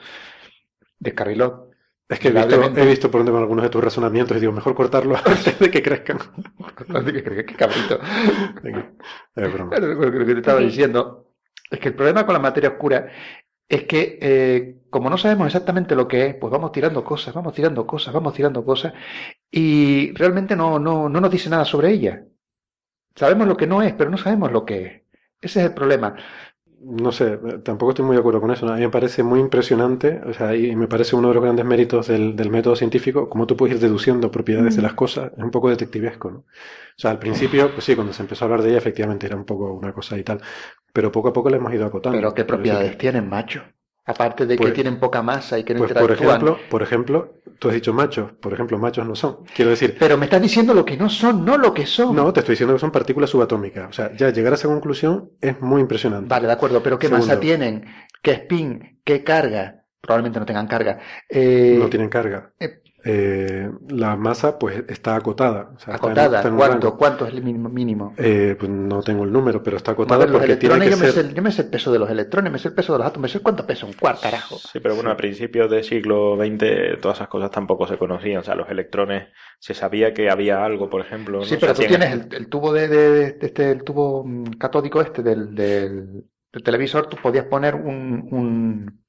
descarriló es que he visto, he visto, por dónde van algunos de tus razonamientos y digo, mejor cortarlo antes de que crezcan. antes de que crezcan, qué cabrito. Es broma. Lo que te estaba diciendo es que el problema con la materia oscura es que eh, como no sabemos exactamente lo que es, pues vamos tirando cosas, vamos tirando cosas, vamos tirando cosas y realmente no, no, no nos dice nada sobre ella. Sabemos lo que no es, pero no sabemos lo que es. Ese es el problema no sé, tampoco estoy muy de acuerdo con eso. A mí me parece muy impresionante, o sea, y me parece uno de los grandes méritos del, del método científico, cómo tú puedes ir deduciendo propiedades de las cosas, es un poco detectivesco, ¿no? O sea, al principio, pues sí, cuando se empezó a hablar de ella, efectivamente era un poco una cosa y tal, pero poco a poco le hemos ido acotando. Pero ¿qué propiedades tienen, macho? Aparte de que pues, tienen poca masa y que no pues Por ejemplo, por ejemplo, tú has dicho machos, por ejemplo, machos no son. Quiero decir. Pero me estás diciendo lo que no son, no lo que son. No, te estoy diciendo que son partículas subatómicas. O sea, ya llegar a esa conclusión es muy impresionante. Vale, de acuerdo, pero ¿qué masa tienen? ¿Qué spin? ¿Qué carga? probablemente no tengan carga. Eh, no tienen carga. Eh, eh, la masa pues está acotada. acotada, ¿Cuánto, ¿cuánto es el mínimo? Eh, pues no tengo el número, pero está acotada porque tiene que yo, ser... me sé, yo me sé el peso de los electrones, me sé el peso de los átomos, me sé cuánto pesa un cuarto, carajo. Sí, pero bueno, a principios del siglo XX todas esas cosas tampoco se conocían. O sea, los electrones, se sabía que había algo, por ejemplo. Sí, pero tú tienes el, tubo de, este, el tubo mm, catódico este del, del, televisor, tú podías poner un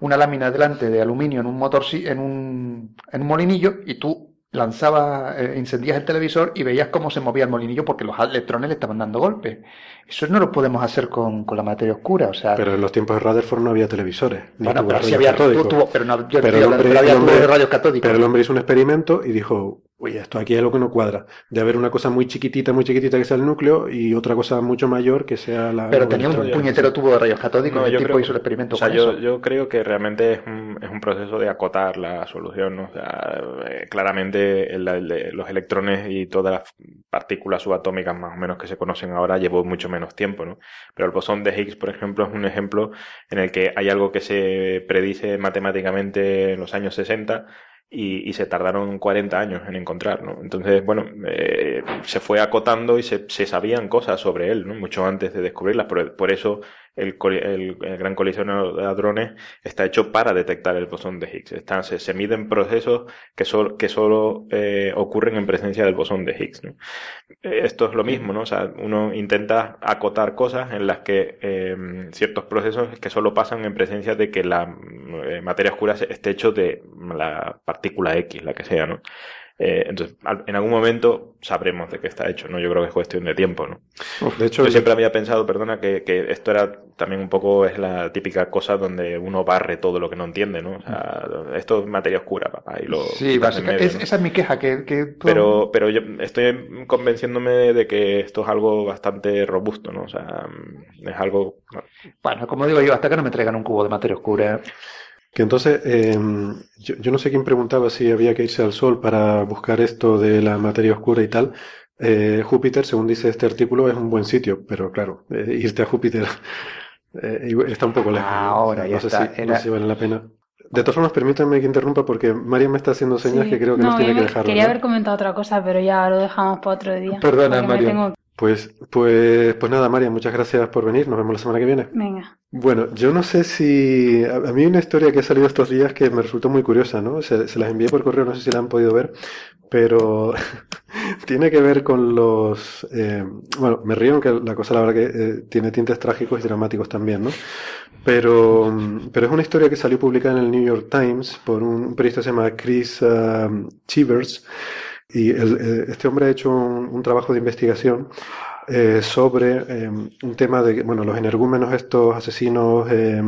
una lámina delante de aluminio en un motor, en un, en un molinillo y tú lanzabas, eh, encendías el televisor y veías cómo se movía el molinillo porque los electrones le estaban dando golpes. Eso no lo podemos hacer con, con la materia oscura, o sea... Pero en los tiempos de Rutherford no había televisores. Bueno, pero sí había tubo, pero no, había de rayos catódicos. Pero el hombre hizo un experimento y dijo, Oye, esto aquí es lo que no cuadra. De haber una cosa muy chiquitita, muy chiquitita que sea el núcleo y otra cosa mucho mayor que sea la. Pero tenía un puñetero tubo de rayos catódicos no, y el tipo hizo el experimento. O sea, yo, yo, creo que realmente es un, es un, proceso de acotar la solución. ¿no? O sea, eh, claramente el, los electrones y todas las partículas subatómicas más o menos que se conocen ahora llevó mucho menos tiempo. ¿no? Pero el bosón de Higgs, por ejemplo, es un ejemplo en el que hay algo que se predice matemáticamente en los años 60 y, y, se tardaron 40 años en encontrar, ¿no? Entonces, bueno, eh, se fue acotando y se, sabían cosas sobre él, ¿no? Mucho antes de descubrirlas, por eso el, el, el, gran colisionador de hadrones está hecho para detectar el bosón de Higgs. Están, se, se miden procesos que, solo que solo eh, ocurren en presencia del bosón de Higgs. ¿no? Esto es lo mismo, ¿no? O sea, uno intenta acotar cosas en las que eh, ciertos procesos que solo pasan en presencia de que la eh, materia oscura esté hecho de la partícula X, la que sea, ¿no? Eh, entonces, en algún momento sabremos de qué está hecho, ¿no? Yo creo que es cuestión de tiempo, ¿no? de hecho, yo siempre había pensado, perdona, que, que, esto era también un poco, es la típica cosa donde uno barre todo lo que no entiende, ¿no? O sea, esto es materia oscura, papá, y lo... Sí, básicamente, esa es mi queja, que... que Pero, pero yo estoy convenciéndome de que esto es algo bastante robusto, ¿no? O sea, es algo... Bueno, como digo yo, hasta que no me traigan un cubo de materia oscura... Que entonces, em, yo, no sé quién preguntaba si había que irse al Sol para buscar esto de la materia oscura y tal. Eh, Júpiter, según dice este artículo, es un buen sitio, pero claro, eh, irte a Júpiter eh, está un poco lejos. ahora ya sé Si, si vale la pena. De todas formas, permítanme que interrumpa porque María me está haciendo señas que creo que nos tiene que dejar. Quería haber comentado otra cosa, pero ya lo dejamos para otro día. Perdona, María. Pues, pues, pues nada, María, muchas gracias por venir. Nos vemos la semana que viene. Venga. Bueno, yo no sé si. A, mí hay una historia que ha salido estos días que me resultó muy curiosa, ¿no? Se, las envié por correo, no sé si la han podido ver, pero tiene que ver con los. Eh, bueno, me río, aunque la cosa, la verdad, que eh, tiene tintes trágicos y dramáticos también, ¿no? Pero, pero es una historia que salió publicada en el New York Times por un, periodista que se llama Chris uh, Chivers y este hombre ha hecho un, trabajo de investigación eh, sobre eh, un tema de, bueno, los energúmenos, estos asesinos eh,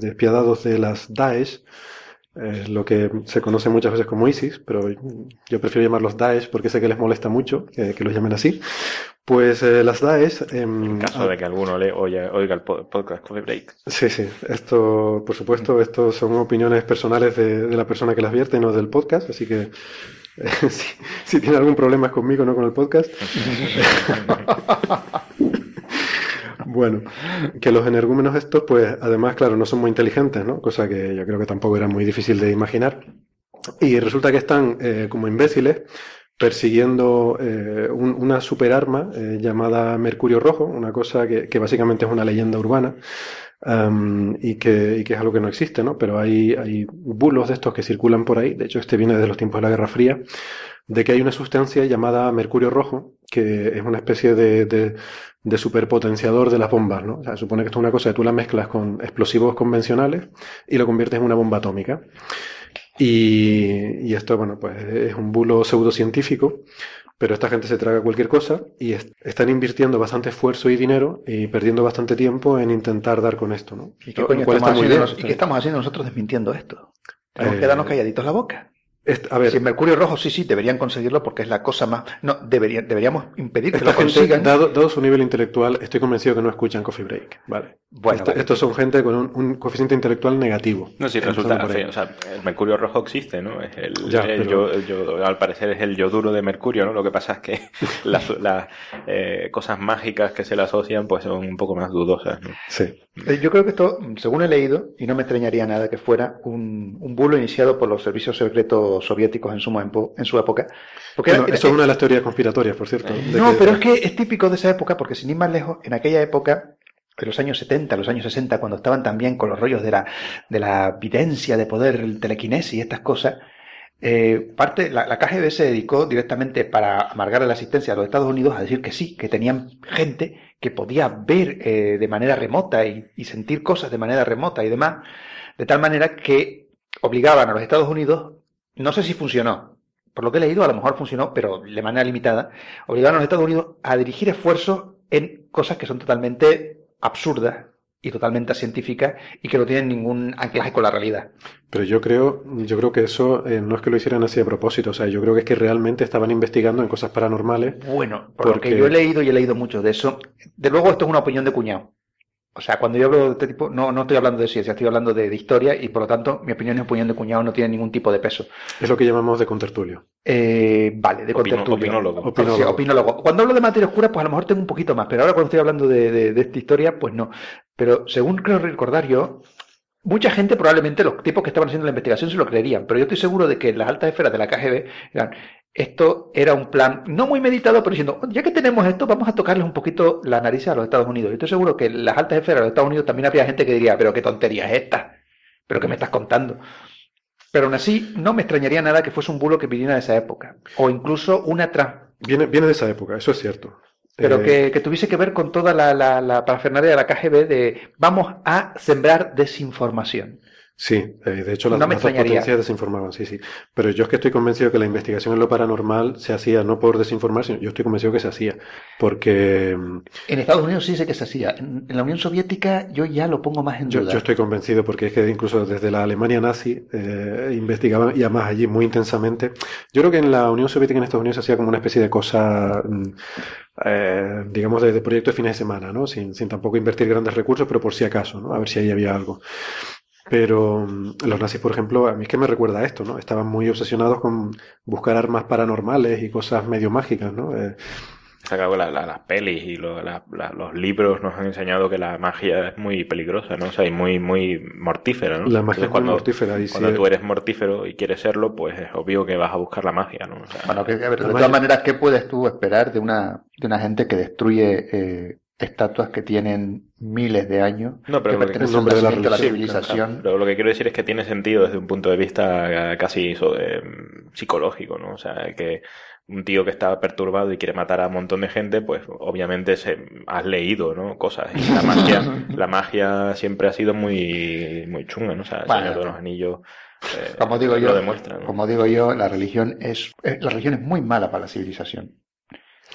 despiadados de las Daesh, lo que se conoce muchas veces como ISIS, pero yo prefiero llamarlos Daesh porque sé que les molesta mucho que, los llamen así. Pues las Daesh... en caso de que alguno le oiga, oiga el podcast Coffee Break. Sí, sí. Esto, por supuesto, esto son opiniones personales de, de la persona que las vierte, no del podcast, así que si, tiene algún problema es conmigo, no con el podcast. bueno, que los energúmenos estos, pues además, claro, no son muy inteligentes, ¿no? Cosa que yo creo que tampoco era muy difícil de imaginar. Y resulta que están eh, como imbéciles persiguiendo eh, una superarma eh, llamada Mercurio Rojo, una cosa que, que, básicamente es una leyenda urbana, y, que, y, que, es algo que no existe, ¿no? Pero hay, hay bulos de estos que circulan por ahí, de hecho este viene desde los tiempos de la Guerra Fría, de que hay una sustancia llamada mercurio rojo, que es una especie de, de, de superpotenciador de las bombas, ¿no? O sea, supone que esto es una cosa que tú la mezclas con explosivos convencionales y lo conviertes en una bomba atómica. Y, y esto, bueno, pues es un bulo pseudocientífico pero esta gente se traga cualquier cosa y están invirtiendo bastante esfuerzo y dinero y perdiendo bastante tiempo en intentar dar con esto, ¿no? ¿Y qué, estamos, haciendo, nosotros desmintiendo esto? Tenemos que darnos eh, calladitos la boca. A ver. Si en Mercurio Rojo sí, sí, deberían conseguirlo porque es la cosa más... No, debería, deberíamos impedir que Esta lo gente, consigan. dado, dado su nivel intelectual, estoy convencido que no escuchan Coffee Break. Vale. Bueno, Esto- vale. Estos son gente con un, un coeficiente intelectual negativo. No, si Empezando resulta, por ahí. o sea, el mercurio rojo existe, ¿no? Es el, Ya, el pero- yo- el yo- al parecer es el yoduro de mercurio, ¿no? Lo que pasa es que las, las, eh, cosas mágicas que se le asocian pues son un poco más dudosas, ¿no? Sí. Eh, Yo creo que esto, según he leído, y no me extrañaría nada que fuera un, un bulo iniciado por los servicios secretos soviéticos en su, en su época. Porque Bueno, era- eso es una de las teorías conspiratorias, por cierto. de No, que- pero es que es típico de esa época, porque sin ir más lejos, en aquella época, en los años 70, los años 60, cuando estaban también con los rollos de la, de la videncia, de poder, el telequinesis y estas cosas, eh, parte, la, la KGB se dedicó directamente para amargar la asistencia a los Estados Unidos a decir que sí, que tenían gente que podía ver eh, de manera remota y, y sentir cosas de manera remota y demás, de tal manera que obligaban a los Estados Unidos, no sé si funcionó, por lo que he leído, a lo mejor funcionó, pero de manera limitada, obligaron a los Estados Unidos a dirigir esfuerzos en cosas que son totalmente absurdas y totalmente científicas y que no tienen ningún anclaje con la realidad. Pero yo creo, yo creo que eso eh, no es que lo hicieran así a propósito. O sea, yo creo que es que realmente estaban investigando en cosas paranormales. Bueno, por lo Porque- que yo he leído y he leído mucho de eso, de luego esto es una opinión de cuñado. O sea, cuando yo hablo de este tipo, no, no estoy hablando de ciencia, estoy hablando de, de historia y por lo tanto mi opinión es opinión de cuñado, no tiene ningún tipo de peso. Es lo que llamamos de contertulio. Eh, vale, de Opino- contertulio. opinólogo. O- Opinólogo. sí, opinólogo. Cuando hablo de materia oscura, pues a lo mejor tengo un poquito más, pero ahora cuando estoy hablando de, de- de esta historia, pues no. Pero según creo recordar yo, mucha gente, probablemente los tipos que estaban haciendo la investigación se lo creerían, pero yo estoy seguro de que las altas esferas de la KGB eran, esto era un plan no muy meditado, pero diciendo, ya que tenemos esto, vamos a tocarles un poquito la nariz a los Estados Unidos. Yo estoy seguro que en las altas esferas de los Estados Unidos también habría gente que diría, pero qué tontería es esta, pero qué me estás contando. Pero aún así, no me extrañaría nada que fuese un bulo que viniera de esa época. O incluso una trans... Viene, viene de esa época, eso es cierto. Pero Eh, que, que tuviese que ver con toda la, la, la parafernalia de la KGB de vamos a sembrar desinformación. Sí, eh, de hecho las, No me las potencias desinformaban, sí, sí. Pero yo es que estoy convencido que la investigación en lo paranormal se hacía no por desinformar, sino yo estoy convencido que se hacía. Porque mm, En Estados Unidos sí sé que se hacía. En, la Unión Soviética yo ya lo pongo más en yo, duda. yo estoy convencido, porque es que incluso desde la Alemania nazi eh, investigaban, y además allí muy intensamente. Yo creo que en la Unión Soviética en Estados Unidos se hacía como una especie de cosa, mm, eh, digamos, de, de proyecto de fines de semana, ¿no? Sin, sin tampoco invertir grandes recursos, pero por si acaso, ¿no? A ver si ahí había algo. Pero mm, los nazis, por ejemplo, a mí es que me recuerda a esto, ¿no? Estaban muy obsesionados con buscar armas paranormales y cosas medio mágicas, ¿no? Eh, la- la- las pelis y lo- la- la- los libros nos han enseñado que la magia es muy peligrosa, ¿no? O sea, y muy, muy mortífera, ¿no? la magia Entonces, es muy cuando, mortífera y si- cuando tú eres mortífero y quieres serlo, pues es obvio que vas a buscar la magia, ¿no? O sea, Bueno, que, a ver, de todas maneras, ¿qué puedes tú esperar de una, de una gente que destruye eh, estatuas que tienen miles de años, No, pero que pertenecen al de la civilización? Pero lo que quiero decir es que tiene sentido desde un punto de vista eh, casi eh, psicológico, ¿no? O sea, que un tío que está perturbado y quiere matar a un montón de gente, pues obviamente se, has leído, ¿no? Cosas. Y la magia, la magia siempre ha sido muy, muy chunga, ¿no? O sea, el Bueno. Señor de los Anillos eh, Como digo yo, lo demuestra, ¿no? Como digo yo, la religión es, eh, la religión es muy mala para la civilización.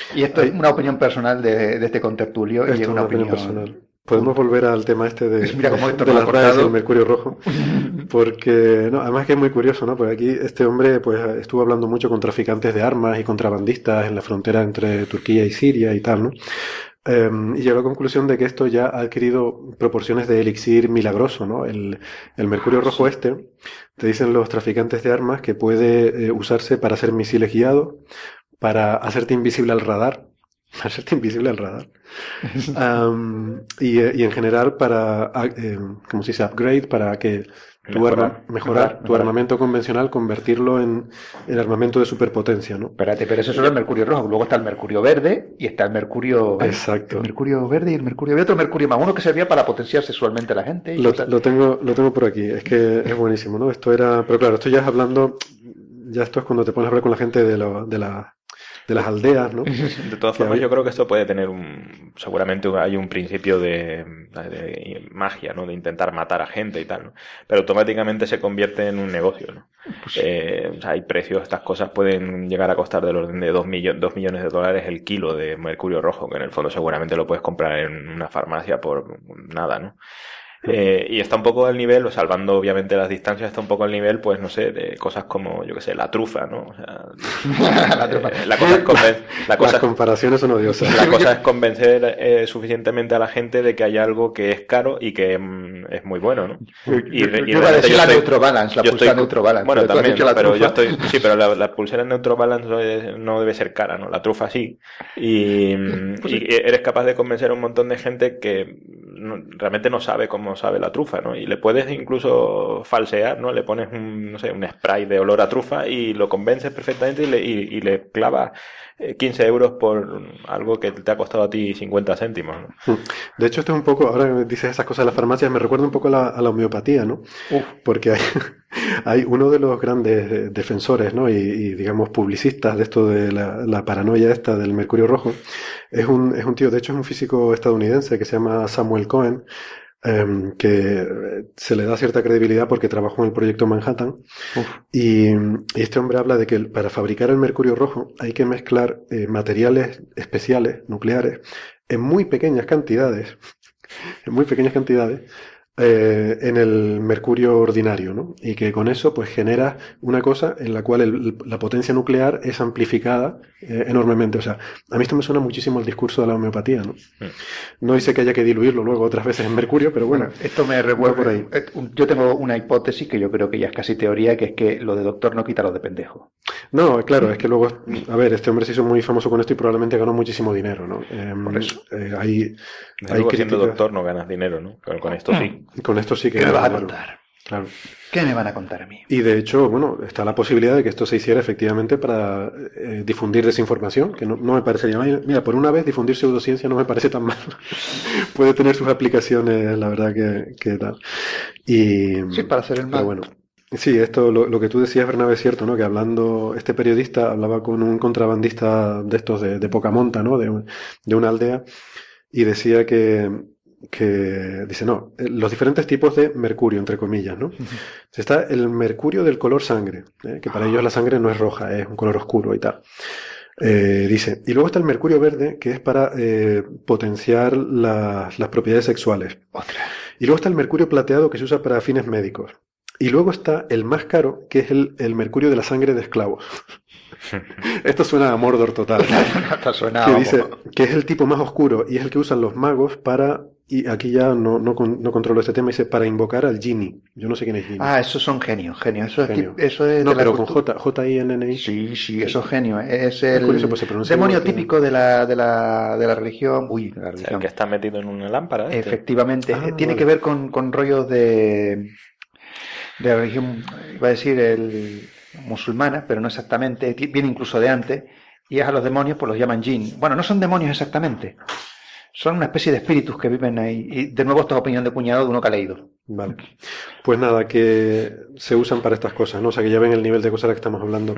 Y esto Hay- es una opinión personal de, de este contertulio y Esto es es una una opinión opinión personal. Podemos volver al tema este de, Mira cómo esto de nos las ha rayas y cortado. el mercurio rojo, porque no, además que es muy curioso, ¿no? Porque aquí este hombre pues estuvo hablando mucho con traficantes de armas y contrabandistas en la frontera entre Turquía y Siria y tal, ¿no? Eh, y llegó a la conclusión de que esto ya ha adquirido proporciones de elixir milagroso, ¿no? El, el mercurio rojo este, te dicen los traficantes de armas que puede eh, usarse para hacer misiles guiados, para hacerte invisible al radar, hacerte invisible al radar. Y, eh, y en general para, ah, eh, ¿cómo se dice? Upgrade, para que tu Mejorar. arma, mejorar, Mejorar, tu mejorar. armamento convencional, convertirlo en, en armamento de superpotencia, ¿no? Espérate, pero eso es solo el mercurio rojo. Luego está el mercurio verde y está el mercurio. Exacto. El mercurio verde y el mercurio. Había otro mercurio más, uno que servía para potenciar sexualmente a la gente. y Lo, cosas. lo tengo, lo tengo por aquí, es que es buenísimo, ¿no? Esto era, pero claro, esto ya es hablando, ya esto es cuando te pones a hablar con la gente de, lo- de, la- de las aldeas, ¿no? De todas formas, yo creo que esto puede tener un. Seguramente hay un principio de, de magia, ¿no? De intentar matar a gente y tal, ¿no? Pero automáticamente se convierte en un negocio, ¿no? Eh, o sea, hay precios, estas cosas pueden llegar a costar del orden de 2 millones de dólares el kilo de mercurio rojo, que en el fondo seguramente lo puedes comprar en una farmacia por nada, ¿no? Eh, y está un poco al nivel, o salvando obviamente las distancias, está un poco al nivel, pues no sé, de cosas como, yo que sé, la trufa, ¿no? O sea, La trufa. eh, la cosa es, conven- la cosa Las es- comparaciones son odiosas. la cosa es convencer eh, suficientemente a la gente de que hay algo que es caro y que mm, es muy bueno, ¿no? Y re- y yo iba a realmente decir yo la estoy- Neutro Balance, la yo pulsera estoy- Neutro Balance. Bueno, pero tú has también, dicho ¿no? la pero yo estoy, sí, pero la, la pulsera Neutro Balance no es- no debe ser cara, ¿no? La trufa sí. Y, Pues y eres capaz de convencer a un montón de gente que no- realmente no sabe cómo sabe la trufa, ¿no? Y le puedes incluso falsear, ¿no? Le pones un, no sé, un spray de olor a trufa y lo convences perfectamente y le, y, y le clavas 15 euros por algo que te ha costado a ti 50 céntimos, ¿no? De hecho, esto es un poco, ahora que dices esas cosas de las farmacias, me recuerda un poco a la, a la homeopatía, ¿no? Porque hay, hay uno de los grandes eh, defensores, ¿no? Y, y, digamos, publicistas de esto de la, la paranoia esta del mercurio rojo, es un, es un tío, de hecho es un físico estadounidense que se llama Samuel Cohen, em, que eh, se le da cierta credibilidad porque trabajó en el proyecto Manhattan. Y, y este hombre habla de que para fabricar el mercurio rojo hay que mezclar eh, materiales especiales, nucleares, en muy pequeñas cantidades, en muy pequeñas cantidades, eh, en el mercurio ordinario, ¿no? Y que con eso pues genera una cosa en la cual el- la potencia nuclear es amplificada eh, enormemente. O sea, a mí esto me suena muchísimo al discurso de la homeopatía, ¿no? No dice que haya que diluirlo luego otras veces en mercurio, pero bueno, Bueno, esto me recuerda por ahí. eh, Yo tengo una hipótesis que yo creo que ya es casi teoría, que es que lo de doctor no quita lo de pendejo. No, claro, es que luego, a ver, este hombre se hizo muy famoso con esto y probablemente ganó muchísimo dinero, ¿no? Em, Por eso. eh, hay, hay luego, siendo doctor no ganas dinero, ¿no? Con esto sí. Con esto sí que ¿Qué me vas a contar? Claro. ¿Qué me van a contar a mí? Y de hecho, bueno, está la posibilidad de que esto se hiciera efectivamente para eh, difundir desinformación, que no, no me parecería mal. Mira, por una vez difundir pseudociencia no me parece tan mal. Puede tener sus aplicaciones, la verdad que, que tal. Y, Sí, para hacer el mal. pero bueno, sí, esto, lo, lo que tú decías, Bernabé, es cierto, ¿no? Que hablando, este periodista hablaba con un contrabandista de estos de, de poca monta, ¿no? De, de una aldea, y decía que, que, dice, no, eh, los diferentes tipos de mercurio, entre comillas, ¿no? Está el mercurio del color sangre, ¿eh? que para ellos la sangre no es roja, es un color oscuro y tal. Eh, dice, y luego está el mercurio verde, que es para eh, potenciar las, las propiedades sexuales. Y luego está el mercurio plateado, que se usa para fines médicos. Y luego está el más caro, que es el, el mercurio de la sangre de esclavos. Esto suena a Mordor total. Hasta suena que dice que es el tipo más oscuro y es el que usan los magos para, y aquí ya no, no, no controlo este tema, dice para invocar al genie. Yo no sé quién es genie. Ah, esos son genios, genios. Eso es, Genio. eso es no, de la pero con J, J-I-N-N-I. Sí, sí, eso es genio. Es el curioso, pues demonio que- típico de la, de la, de la religión. Uy, de la O sea, el religión. que está metido en una lámpara. este. Efectivamente, Ah, eh, tiene vale. que ver con, con rollos de, de la religión, iba a decir, el musulmana, pero no exactamente, viene incluso de antes, y es a los demonios, pues los llaman jinn. Bueno, no son demonios exactamente, son una especie de espíritus que viven ahí. Y de nuevo, esta es opinión de cuñado de uno que ha leído. Vale. Pues nada, que se usan para estas cosas, ¿no? O sea, que ya ven el nivel de cosas de las que estamos hablando.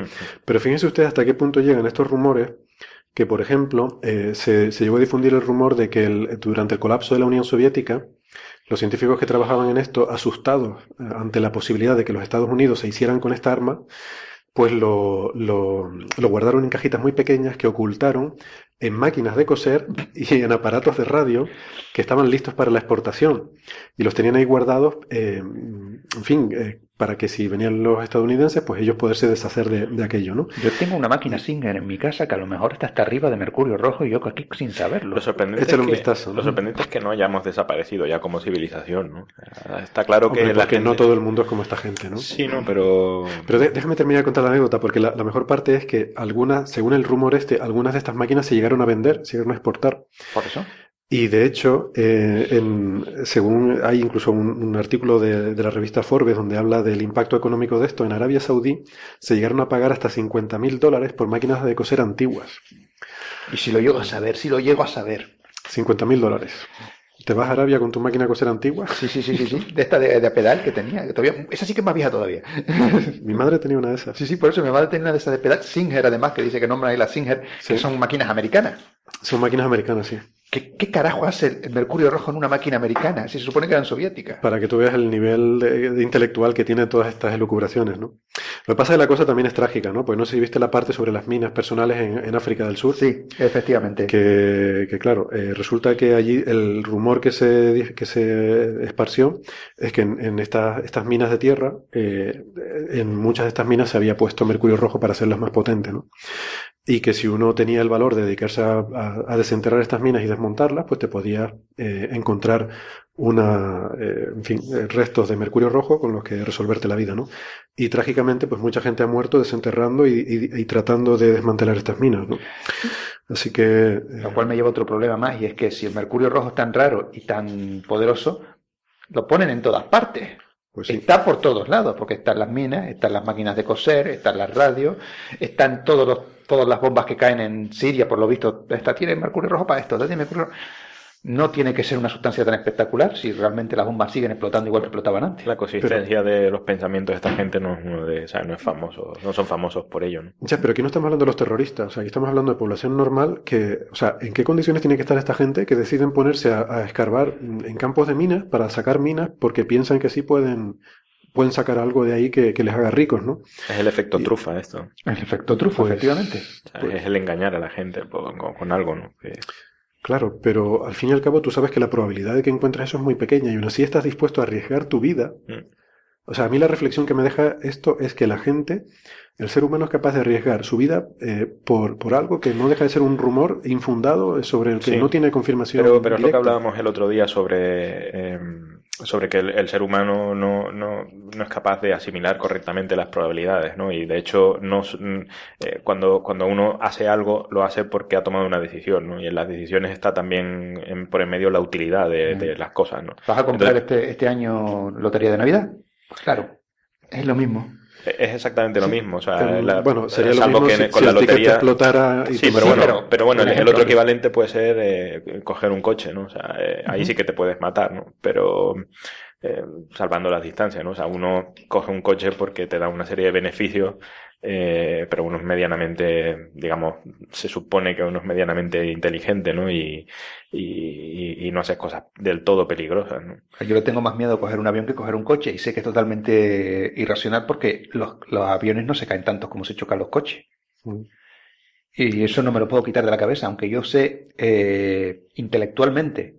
Pero fíjense ustedes hasta qué punto llegan estos rumores, que por ejemplo, eh, se, se llegó a difundir el rumor de que el- durante el colapso de la Unión Soviética, los científicos que trabajaban en esto, asustados eh, ante la posibilidad de que los Estados Unidos se hicieran con esta arma, pues lo, lo, lo guardaron en cajitas muy pequeñas que ocultaron en máquinas de coser y en aparatos de radio que estaban listos para la exportación. Y los tenían ahí guardados, eh, en fin, eh, para que si venían los estadounidenses, pues ellos poderse deshacer de, de aquello, ¿no? Yo tengo una máquina Singer en mi casa que a lo mejor está hasta arriba de mercurio rojo y yo aquí sin saberlo. Lo sorprendente, Échale es un que, vistazo, ¿no? lo sorprendente es que no hayamos desaparecido ya como civilización, ¿no? Sea, Está claro que Hombre, la gente... no todo el mundo es como esta gente, ¿no? Sí, no, pero... Pero de- déjame terminar de contar la anécdota, porque la, la mejor parte es que algunas, según el rumor este, algunas de estas máquinas se llegaron a vender, se llegaron a exportar. Por eso. Y de hecho, eh, en- según hay incluso un, un artículo de, de la revista Forbes donde habla del impacto económico de esto, en Arabia Saudí se llegaron a pagar hasta 50 mil dólares por máquinas de coser antiguas. Y si lo llego a saber, si lo llego a saber. 50 mil dólares. ¿Te vas a Arabia con tu máquina de coser antigua? Sí, sí, sí, sí, sí. De esta de, pedal que tenía. Que todavía, esa sí que es más vieja todavía. Mi madre tenía una de esas. Sí, sí, por eso me va a tener una de esas de pedal. Singer, además, que dice que nombran ahí las Singer, Sí. que son máquinas americanas. Son máquinas americanas, sí. ¿Qué, ¿Qué, carajo hace el mercurio rojo en una máquina americana? Si se supone que eran soviéticas. Para que tú veas el nivel de, de intelectual que tiene todas estas elucubraciones, ¿no? Lo que pasa es que la cosa también es trágica, ¿no? Pues no sé si viste la parte sobre las minas personales en, en África del Sur. Sí, efectivamente. Que, que claro, eh, resulta que allí el rumor que se, que se esparció es que en, en estas, estas minas de tierra, eh, en muchas de estas minas se había puesto mercurio rojo para hacerlas más potentes, ¿no? Y que si uno tenía el valor de dedicarse a, desenterrar estas minas y desmontarlas, pues te podía eh, encontrar una, eh, en fin, eh, restos de mercurio rojo con los que resolverte la vida, ¿no? Y trágicamente, pues mucha gente ha muerto desenterrando y, tratando de desmantelar estas minas, ¿no? Así que... Lo cual me lleva a otro problema más, y es que si el mercurio rojo es tan raro y tan poderoso, lo ponen en todas partes. Pues. Está por todos lados, porque están las minas, están las máquinas de coser, están las radios, están todos los, todas las bombas que caen en Siria, por lo visto. Esta tiene mercurio rojo para esto, esta tiene mercurio. No tiene que ser una sustancia tan espectacular si realmente las bombas siguen explotando igual que explotaban antes. La consistencia pero, de los pensamientos de esta gente no es uno de, o sea, no es famoso, no son famosos por ello. ¿no? Ya, pero aquí no estamos hablando de los terroristas, o sea, aquí estamos hablando de población normal que, o sea, ¿en qué condiciones tiene que estar esta gente que deciden ponerse a, a escarbar en campos de minas para sacar minas porque piensan que sí pueden pueden sacar algo de ahí que, que, les haga ricos, ¿no? Es el efecto y, trufa esto. El efecto trufa, pues, efectivamente. O sea, pues, es el engañar a la gente con, con algo, ¿no? Que... Claro, pero al fin y al cabo tú sabes que la probabilidad de que encuentres eso es muy pequeña y aún así estás dispuesto a arriesgar tu vida. Mm. O sea, a mí la reflexión que me deja esto es que la gente, el ser humano es capaz de arriesgar su vida eh, por, por algo que no deja de ser un rumor infundado sobre el que sí. no tiene confirmación. Pero, pero es lo que hablábamos el otro día sobre... Eh, sobre que el, el ser humano no, no, no, es capaz de asimilar correctamente las probabilidades, ¿no? Y de hecho, no, eh, cuando, cuando uno hace algo, lo hace porque ha tomado una decisión, ¿no? Y en las decisiones está también en, por en medio la utilidad de, de, las cosas, ¿no? ¿Vas a comprar Entonces, este, este año lotería de Navidad? Pues claro, es lo mismo. Es exactamente lo mismo, o sea, la, bueno, sería lo mismo que si, con si la lotería explotara y sí, pero bueno, pero, pero bueno el, el, otro equivalente puede ser eh, coger un coche, ¿no? O sea, eh, ahí uh -huh. sí que te puedes matar, ¿no? Pero eh, salvando las distancias, ¿no? O sea, uno coge un coche porque te da una serie de beneficios eh, pero uno es medianamente, digamos, se supone que uno es medianamente inteligente, ¿no? Y, y, y no hace cosas del todo peligrosas, ¿no? Yo le tengo más miedo a coger un avión que coger un coche y sé que es totalmente irracional porque los, los aviones no se caen tantos como se chocan los coches. Mm. Y eso no me lo puedo quitar de la cabeza, aunque yo sé eh, intelectualmente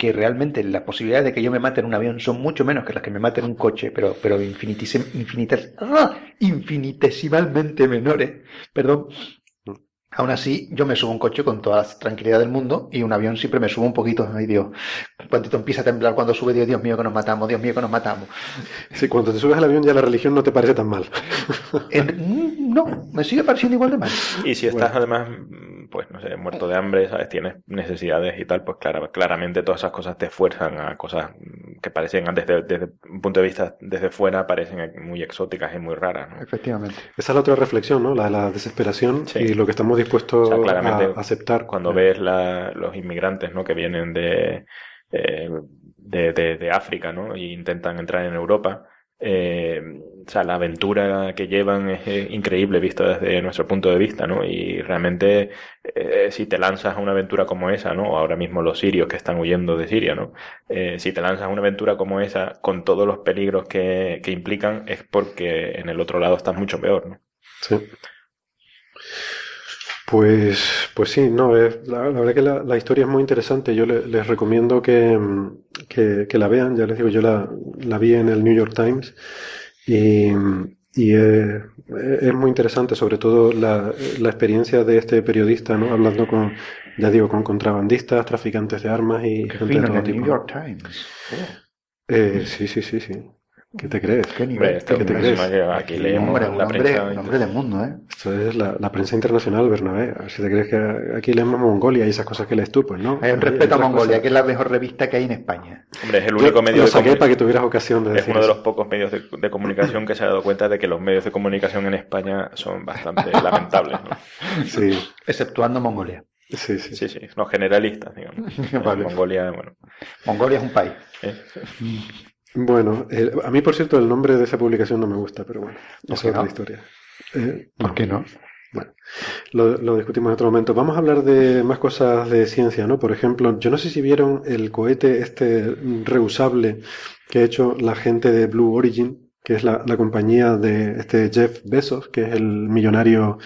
que realmente las posibilidades de que yo me mate en un avión son mucho menos que las que me mate en un coche, pero, pero infinitis, infinites, ¡ah! infinitesimalmente menores, perdón. Aún así, yo me subo a un coche con toda la tranquilidad del mundo y un avión siempre me subo un poquito. Ay, Dios, cuando empieza a temblar cuando sube, Dios, Dios mío, que nos matamos, Dios mío, que nos matamos. Sí, cuando te subes al avión ya la religión no te parece tan mal. En, no, me sigue pareciendo igual de mal. Y si estás bueno. además pues no sé, muerto de hambre, ¿sabes? Tienes necesidades y tal, pues claro, claramente todas esas cosas te fuerzan a cosas que parecen desde, desde un punto de vista desde fuera parecen muy exóticas y muy raras, ¿no? Efectivamente. Esa es la otra reflexión, ¿no? La de la desesperación sí. y lo que estamos dispuestos o sea, a aceptar. Cuando ves la, los inmigrantes, ¿no? Que vienen de, eh, de, de, de África, ¿no? Y intentan entrar en Europa, eh, o sea, la aventura que llevan es, es, increíble visto desde nuestro punto de vista, ¿no? Y realmente, eh, si te lanzas a una aventura como esa, ¿no? Ahora mismo los sirios que están huyendo de Siria, ¿no? Eh, si te lanzas a una aventura como esa, con todos los peligros que, que implican, es porque en el otro lado estás mucho peor, ¿no? Sí. Pues, pues sí, no, es, la, la verdad que la, la, historia es muy interesante. Yo le, les recomiendo que, que, que, la vean. Ya les digo, yo la, la vi en el New York Times y, y es, es, muy interesante, sobre todo la, la, experiencia de este periodista, ¿no? Hablando con, ya digo, con contrabandistas, traficantes de armas y Qué gente de todo tipo. New York Times. Oh. Eh, sí, sí, sí, sí. ¿Qué te crees? ¿Qué nivel? Este ¿Qué te crees? Aquí leemos hombre, la hombre, prensa. hombre del mundo, ¿eh? Esto es la, la, prensa internacional, Bernabé. Si te crees que aquí leemos Mongolia y esas cosas que lees tú, pues no. Hay un respeto a Mongolia, cosas... que es la mejor revista que hay en España. Hombre, es el único Yo, medio lo de saqué para que tuvieras ocasión de Es decir uno de los pocos medios de, de, comunicación que se ha dado cuenta de que los medios de comunicación en España son bastante lamentables, ¿no? Sí. Exceptuando Mongolia. Sí, sí. Sí, sí, los generalistas, digamos. Vale. Mongolia, bueno. Mongolia es un país. ¿eh? Bueno, eh, a mí, por cierto, el nombre de esa publicación no me gusta, pero bueno, ¿Por es otra no? historia. Eh, ¿Por qué no? Bueno, lo, lo, discutimos en otro momento. Vamos a hablar de más cosas de ciencia, ¿no? Por ejemplo, yo no sé si vieron el cohete este reusable que ha hecho la gente de Blue Origin, que es la, la compañía de este Jeff Bezos, que es el millonario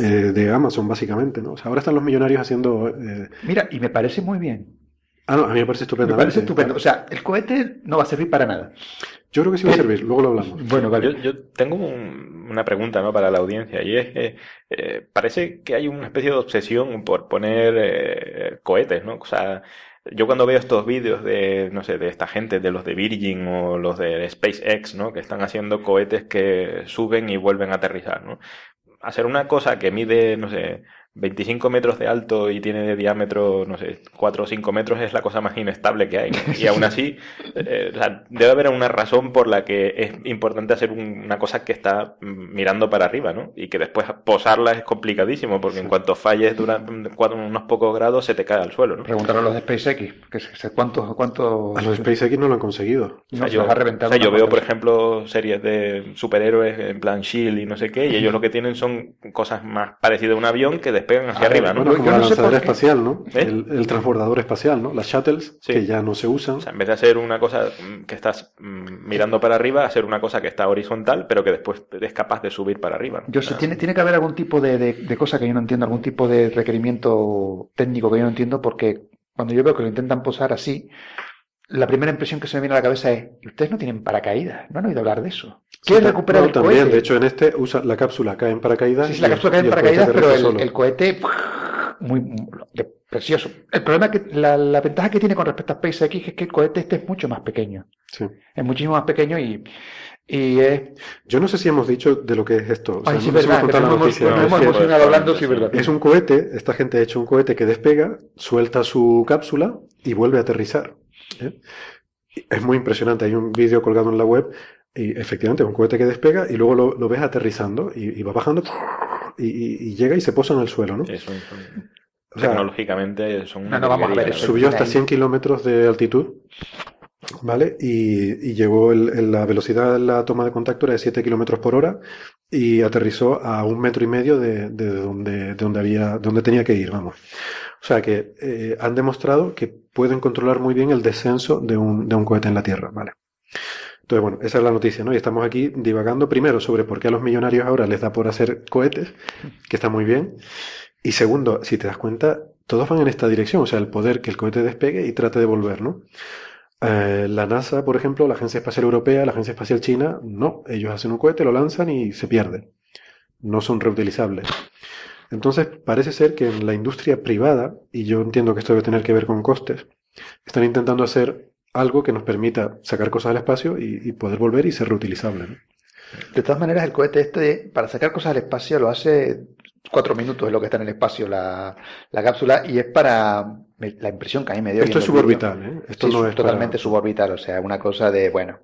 eh, de Amazon, básicamente, ¿no? O sea, ahora están los millonarios haciendo... Mira, y me parece muy bien. Ah, no, a mí me parece estupendo. Me parece estupendo. O sea, el cohete no va a servir para nada. Yo creo que sí va a servir, luego lo hablamos. Bueno, vale. Yo, yo tengo un, una pregunta ¿no? para la audiencia y es que eh, parece que hay una especie de obsesión por poner eh, cohetes, ¿no? O sea, yo cuando veo estos vídeos de, no sé, de esta gente, de los de Virgin o los de SpaceX, ¿no? Que están haciendo cohetes que suben y vuelven a aterrizar, ¿no? Hacer una cosa que mide, no sé, 25 metros de alto y tiene de diámetro, no sé, 4 o 5 metros es la cosa más inestable que hay. Y aún así, eh, o sea, debe haber una razón por la que es importante hacer un, una cosa que está mirando para arriba, ¿no? Y que después posarla es complicadísimo, porque en cuanto falles durante unos pocos grados se te cae al suelo, ¿no? Preguntar a los de SpaceX, que ¿cuántos, cuántos... A los de SpaceX no lo han conseguido. O sea, yo, ha reventado o sea, yo veo, por ejemplo, series de superhéroes en plan Shield y no sé qué, y ellos lo que tienen son cosas más parecidas a un avión que despegan hacia arriba, ¿no? Bueno, como la lanzadera espacial, ¿no? ¿Eh? El, el, transbordador espacial, ¿no? Las shuttles, sí. que ya no se usan. O sea, en vez de hacer una cosa que estás mirando para arriba, hacer una cosa que está horizontal, pero que después es capaz de subir para arriba. ¿no? Yo sé, tiene, tiene que haber algún tipo de, de, de cosa que yo no entiendo, algún tipo de requerimiento técnico que yo no entiendo, porque cuando yo veo que lo intentan posar así, la primera impresión que se me viene a la cabeza es, ustedes no tienen paracaídas, no han oído hablar de eso. ¿Qué es recuperar no, el también, cohete? de hecho en este usa la cápsula cae en paracaídas. Sí, sí la cápsula cae en paracaídas, pero el, el, cohete muy, muy precioso. El problema que la, la, ventaja que tiene con respecto a SpaceX es que el cohete este es mucho más pequeño. Sí. Es muchísimo más pequeño y y es... Yo no sé si hemos dicho de lo que es esto. O sea, Ay, sí, no verdad, hemos que nos hemos, nos hemos emocionado hablando, sí, verdad. Es un cohete, esta gente ha hecho un cohete que despega, suelta su cápsula y vuelve a aterrizar. ¿Eh? Es muy impresionante. Hay un vídeo colgado en la web y efectivamente es un cohete que despega y luego lo, lo ves aterrizando y, y va bajando y, y, llega y se posa en el suelo, ¿no? Eso, eso. O sea, Tecnológicamente son una no, no, vamos a ver, eso Subió hasta 100 kilómetros de altitud, ¿vale? Y, y llegó el, el, la velocidad de la toma de contacto era de 7 kilómetros por hora y aterrizó a un metro y medio de, de, donde, de donde, había, donde tenía que ir, vamos. O sea que eh, han demostrado que pueden controlar muy bien el descenso de un, de un cohete en la Tierra, ¿vale? Entonces, bueno, esa es la noticia, ¿no? Y estamos aquí divagando primero sobre por qué a los millonarios ahora les da por hacer cohetes, que está muy bien. Y segundo, si te das cuenta, todos van en esta dirección, o sea, el poder que el cohete despegue y trate de volver, ¿no? Eh, la NASA, por ejemplo, la Agencia Espacial Europea, la Agencia Espacial China, no, ellos hacen un cohete, lo lanzan y se pierde. No son reutilizables. Entonces, parece ser que en la industria privada, y yo entiendo que esto debe tener que ver con costes, están intentando hacer algo que nos permita sacar cosas al espacio y, y poder volver y ser reutilizable. ¿no? De todas maneras, el cohete este, para sacar cosas al espacio, lo hace cuatro minutos es lo que está en el espacio la, la cápsula y es para la impresión que a mí me dio. Esto es suborbital, ¿eh? Esto sí, no es totalmente para... suborbital, o sea, una cosa de, bueno.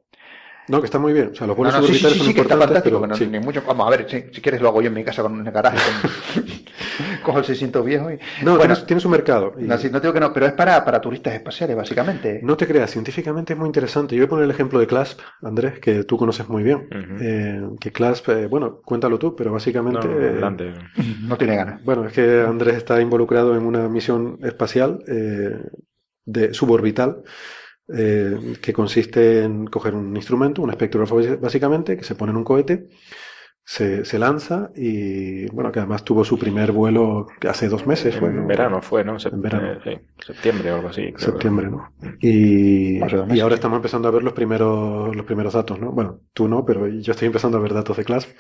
No, que está muy bien. O sea, los vuelos no, no, suborbitales sí, sí, son sí, que está fantástico. pero, no, sí. ni mucho, vamos a ver, si, si, quieres lo hago yo en mi casa con un garaje. Con, cojo el 600 viejo y... No, bueno, tiene, tiene su mercado. Y... No, sí, no digo que no, pero es para, para turistas espaciales, básicamente. No te creas, científicamente es muy interesante. Yo voy a poner el ejemplo de CLASP, Andrés, que tú conoces muy bien. Uh -huh. eh, que CLASP, eh, bueno, cuéntalo tú, pero básicamente... No, no, no tiene ganas. Bueno, es que Andrés está involucrado en una misión espacial eh, de suborbital eh, que consiste en coger un instrumento, un espectrógrafo básicamente, que se pone en un cohete, se, se, lanza y, bueno, que además tuvo su primer vuelo hace dos meses. En fue, ¿no? verano fue, ¿no? en verano. Sí, septiembre o algo así. Creo. Septiembre, ¿no? Y, y ahora estamos empezando a ver los primeros, los primeros datos, ¿no? Bueno, tú no, pero yo estoy empezando a ver datos de CLASP.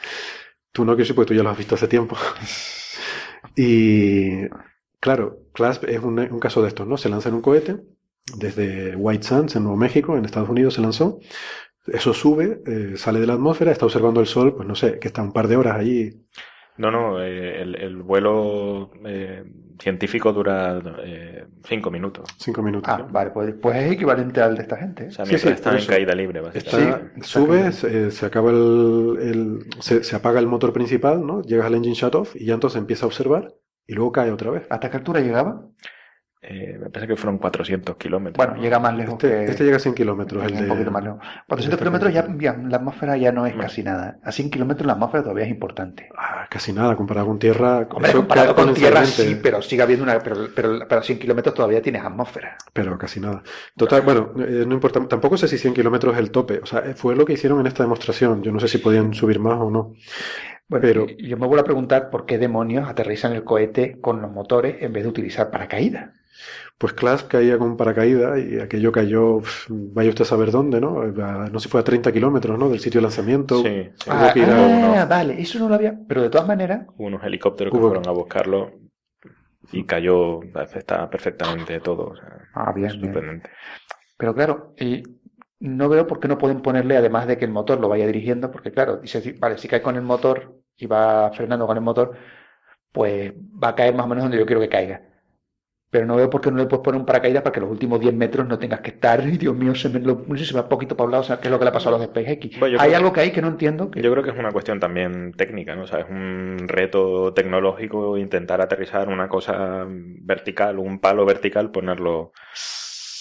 Tú no, que sí, porque tú ya los has visto hace tiempo. y, claro, CLASP es un, un caso de estos, ¿no? Se lanza en un cohete, desde White Sands, en Nuevo México, en Estados Unidos se lanzó. Eso sube, eh, sale de la atmósfera, está observando el sol, pues no sé, que está un par de horas allí. No, no, eh, el, el, vuelo eh, científico dura eh, cinco minutos. Cinco minutos. Ah, ¿sí? vale, pues, pues, es equivalente al de esta gente. O sea, mientras sí, sí, está en caída libre, básicamente. Está, sube, se, se, acaba el, el se, se, apaga el motor principal, ¿no? Llegas al engine shut off y ya entonces empieza a observar y luego cae otra vez. ¿Hasta qué altura llegaba? Eh, me parece que fueron 400 kilómetros. Bueno, ¿no? llega más lejos Este, que... este llega a 100 kilómetros. El un poquito más lejos. 400 esta kilómetros ya, la atmósfera ya no es Bueno. casi nada. A 100 kilómetros la atmósfera todavía es importante. Ah, casi nada comparado con tierra. Hombre, comparado con tierra sí, pero sigue habiendo una... Pero, pero, pero a 100 kilómetros todavía tienes atmósfera. Pero casi nada. Total, bueno, eh, no importa. Tampoco sé si 100 kilómetros es el tope. O sea, eh, fue lo que hicieron en esta demostración. Yo no sé si podían subir más o no. Bueno, Pero- yo me vuelvo a preguntar por qué demonios aterrizan el cohete con los motores en vez de utilizar paracaídas. Pues Clasp caía con paracaídas y aquello cayó, vaya usted a saber dónde, ¿no? A- no sé si fue a 30 kilómetros, ¿no? Del sitio de lanzamiento. Sí, Ah, que ah, vale, eso no lo había. Pero de todas maneras, Hubo unos helicópteros que Hubo- fueron a buscarlo y cayó, estaba perfectamente todo. o sea, Ah, bien, bien. sorprendente. Pero claro, y no veo por qué no pueden ponerle, además de que el motor lo vaya dirigiendo, porque claro, dice, si- vale, si cae con el motor y va frenando con el motor, pues va a caer más o menos donde yo quiero que caiga. Pero no veo por qué no le puedes poner un paracaídas para que los últimos 10 metros no tengas que estar, y Dios mío, se me, lo, no sé, se me va poquito para un lado, o sea, ¿qué es lo que le ha pasado a los SpaceX? Bueno, Hay algo que hay que no entiendo, que Yo creo que es una cuestión también técnica, ¿no? O sea, es un reto tecnológico intentar aterrizar una cosa vertical, un palo vertical, ponerlo.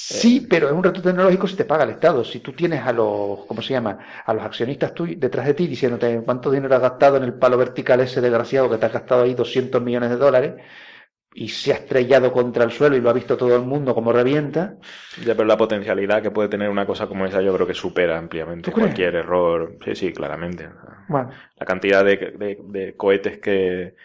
Sí, pero es un reto tecnológico si te paga el Estado. Si tú tienes a los, ¿cómo se llama? A los accionistas tuyos detrás de ti diciéndote cuánto dinero has gastado en el palo vertical ese desgraciado que te has gastado ahí 200 millones de dólares y se ha estrellado contra el suelo y lo ha visto todo el mundo como revienta. Ya, pero la potencialidad que puede tener una cosa como esa, yo creo que supera ampliamente ¿Tú cualquier error. Sí, sí, claramente. Bueno, La cantidad de, de- de cohetes que,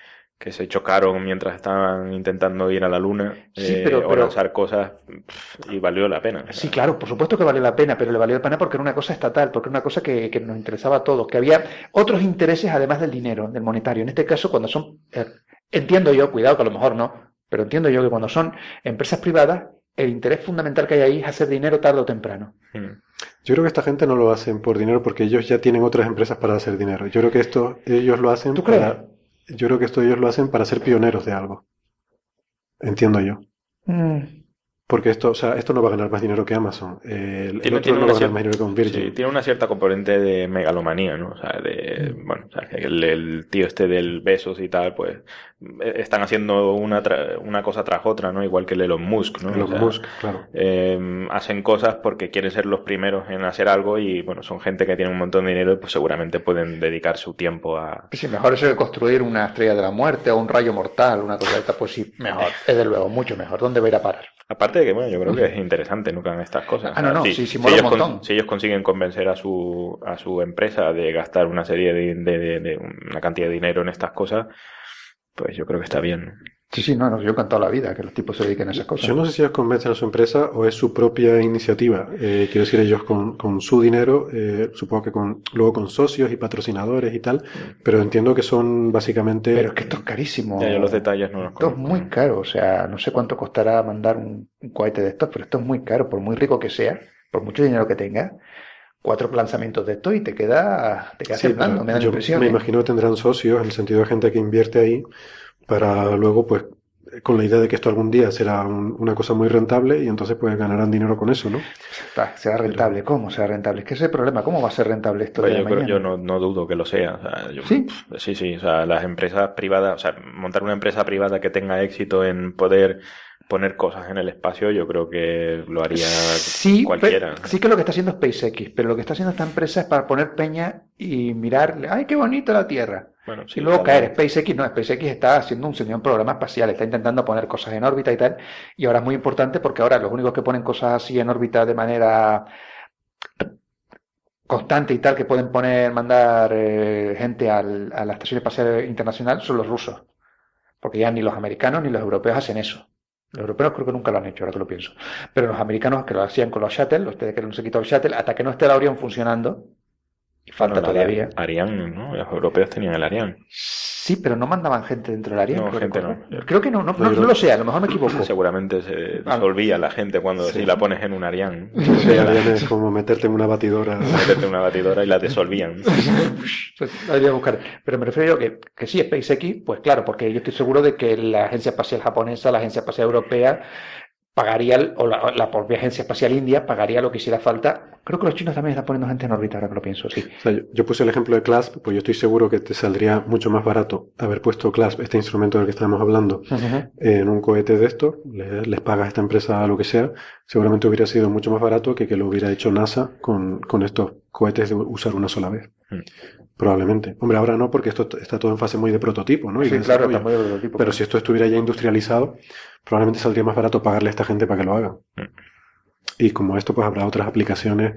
que se chocaron mientras estaban intentando ir a la Luna Sí, eh, pero- o pero- lanzar cosas pff, y valió la pena. Sí, claro, por supuesto que valió la pena, pero le valió la pena porque era una cosa estatal, porque era una cosa que, que nos interesaba a todos, que había otros intereses además del dinero, del monetario. En este caso, cuando son, eh, entiendo yo, cuidado que a lo mejor no, pero entiendo yo que cuando son empresas privadas, el interés fundamental que hay ahí es hacer dinero tarde o temprano. mm. Yo creo que esta gente no lo hacen por dinero porque ellos ya tienen otras empresas para hacer dinero. Yo creo que esto ellos lo hacen ¿Tú crees? para, yo creo que esto ellos lo hacen para ser pioneros de algo. Entiendo yo. Mm. Porque esto, o sea, esto no va a ganar más dinero que Amazon. Eh, el, el Tiene- otro tiene no una va a ganar más dinero que un Virgin. Sí, tiene una cierta componente de megalomanía, ¿no? O sea, de, Mm. bueno, o sea, que el, el tío este del Besos y tal, pues, eh, están haciendo una, tra- una cosa tras otra, ¿no? Igual que el Elon Musk, ¿no? Elon O sea, Musk, claro. eh, hacen cosas porque quieren ser los primeros en hacer algo y, bueno, son gente que tiene un montón de dinero y pues seguramente pueden dedicar su tiempo a... Sí, mejor eso que construir una estrella de la muerte o un rayo mortal, una cosa de esta, pues sí, mejor, desde luego, mucho mejor. ¿Dónde va a ir a parar? Aparte de que, bueno, yo creo que es interesante, ¿no? Que hagan estas cosas. Ah, no, no, si, sí, sí, si ellos con- si ellos consiguen convencer a su, a su empresa de gastar una serie de, de- de- de una cantidad de dinero en estas cosas, pues yo creo que está bien. Sí, sí, no, no, yo he cantado la vida que los tipos se dediquen a esas cosas. Yo no sé si ellos convencen a su empresa o es su propia iniciativa. Eh, quiero decir, ellos con, con su dinero, eh, supongo que con, luego con socios y patrocinadores y tal, pero entiendo que son básicamente... Pero es que esto es carísimo. Ya, yo los detalles no los Esto es muy caro, o sea, no sé cuánto costará mandar un, un cohete de estos, pero esto es muy caro, por muy rico que sea, por mucho dinero que tenga, cuatro lanzamientos de esto y te queda, te quedas Sí, me da la impresión. me ¿eh? imagino que tendrán socios, en el sentido de gente que invierte ahí, para luego, pues, con la idea de que esto algún día será un- una cosa muy rentable y entonces pues ganarán dinero con eso, ¿no? Será rentable, ¿cómo será rentable? Es que ese es el problema, ¿cómo va a ser rentable esto Pues de yo, creo- yo no, no dudo que lo sea. o sea, yo- ¿Sí? sí, sí. O sea, las empresas privadas, o sea, montar una empresa privada que tenga éxito en poder poner cosas en el espacio, yo creo que lo haría Sí, cualquiera. pe- sí que lo que está haciendo SpaceX, pero lo que está haciendo esta empresa es para poner peña y mirar, ¡ay, qué bonito la Tierra! Bueno, sí, y luego caer. SpaceX no, SpaceX está haciendo un señor programa espacial, está intentando poner cosas en órbita y tal. Y ahora es muy importante porque ahora los únicos que ponen cosas así en órbita de manera constante y tal, que pueden poner, mandar eh, gente al- a la Estación Espacial Internacional son los rusos. Porque ya ni los americanos ni los europeos hacen eso. Los europeos creo que nunca lo han hecho, ahora que lo pienso. Pero los americanos que lo hacían con los shuttle, ustedes que no se quitó el shuttle, hasta que no esté el Orion funcionando, y falta todavía. Ariane, ¿no? Los europeos tenían el Ariane. Sí, pero no mandaban gente dentro del área. No, creo gente no. Creo que no, no, No, no, lo sé, a lo mejor me equivoco. Seguramente se Ah. disolvía la gente cuando Sí. si la pones en un Ariane. Sí, es como meterte en una batidora. Meterte en una batidora y la disolvían. Pues, la voy a buscar. Pero me refiero yo que, que sí, SpaceX, pues claro, porque yo estoy seguro de que la Agencia Espacial Japonesa, la Agencia Espacial Europea, pagaría, o la, propia Agencia Espacial India pagaría lo que hiciera falta. Creo que los chinos también están poniendo gente en órbita, ahora que lo pienso, sí. yo, puse el ejemplo de CLASP, pues yo estoy seguro que te saldría mucho más barato haber puesto CLASP, este instrumento del que estamos hablando, en un cohete de estos, les, paga a esta empresa lo que sea, seguramente hubiera sido mucho más barato que que lo hubiera hecho NASA con, con estos cohetes de usar una sola vez. Hmm. Probablemente. Hombre, ahora no, porque esto está todo en fase muy de prototipo, ¿no? sí, claro, está muy de prototipo. Pero si esto estuviera ya industrializado, probablemente saldría más barato pagarle a esta gente para que lo haga. Mm. Y como esto, pues habrá otras aplicaciones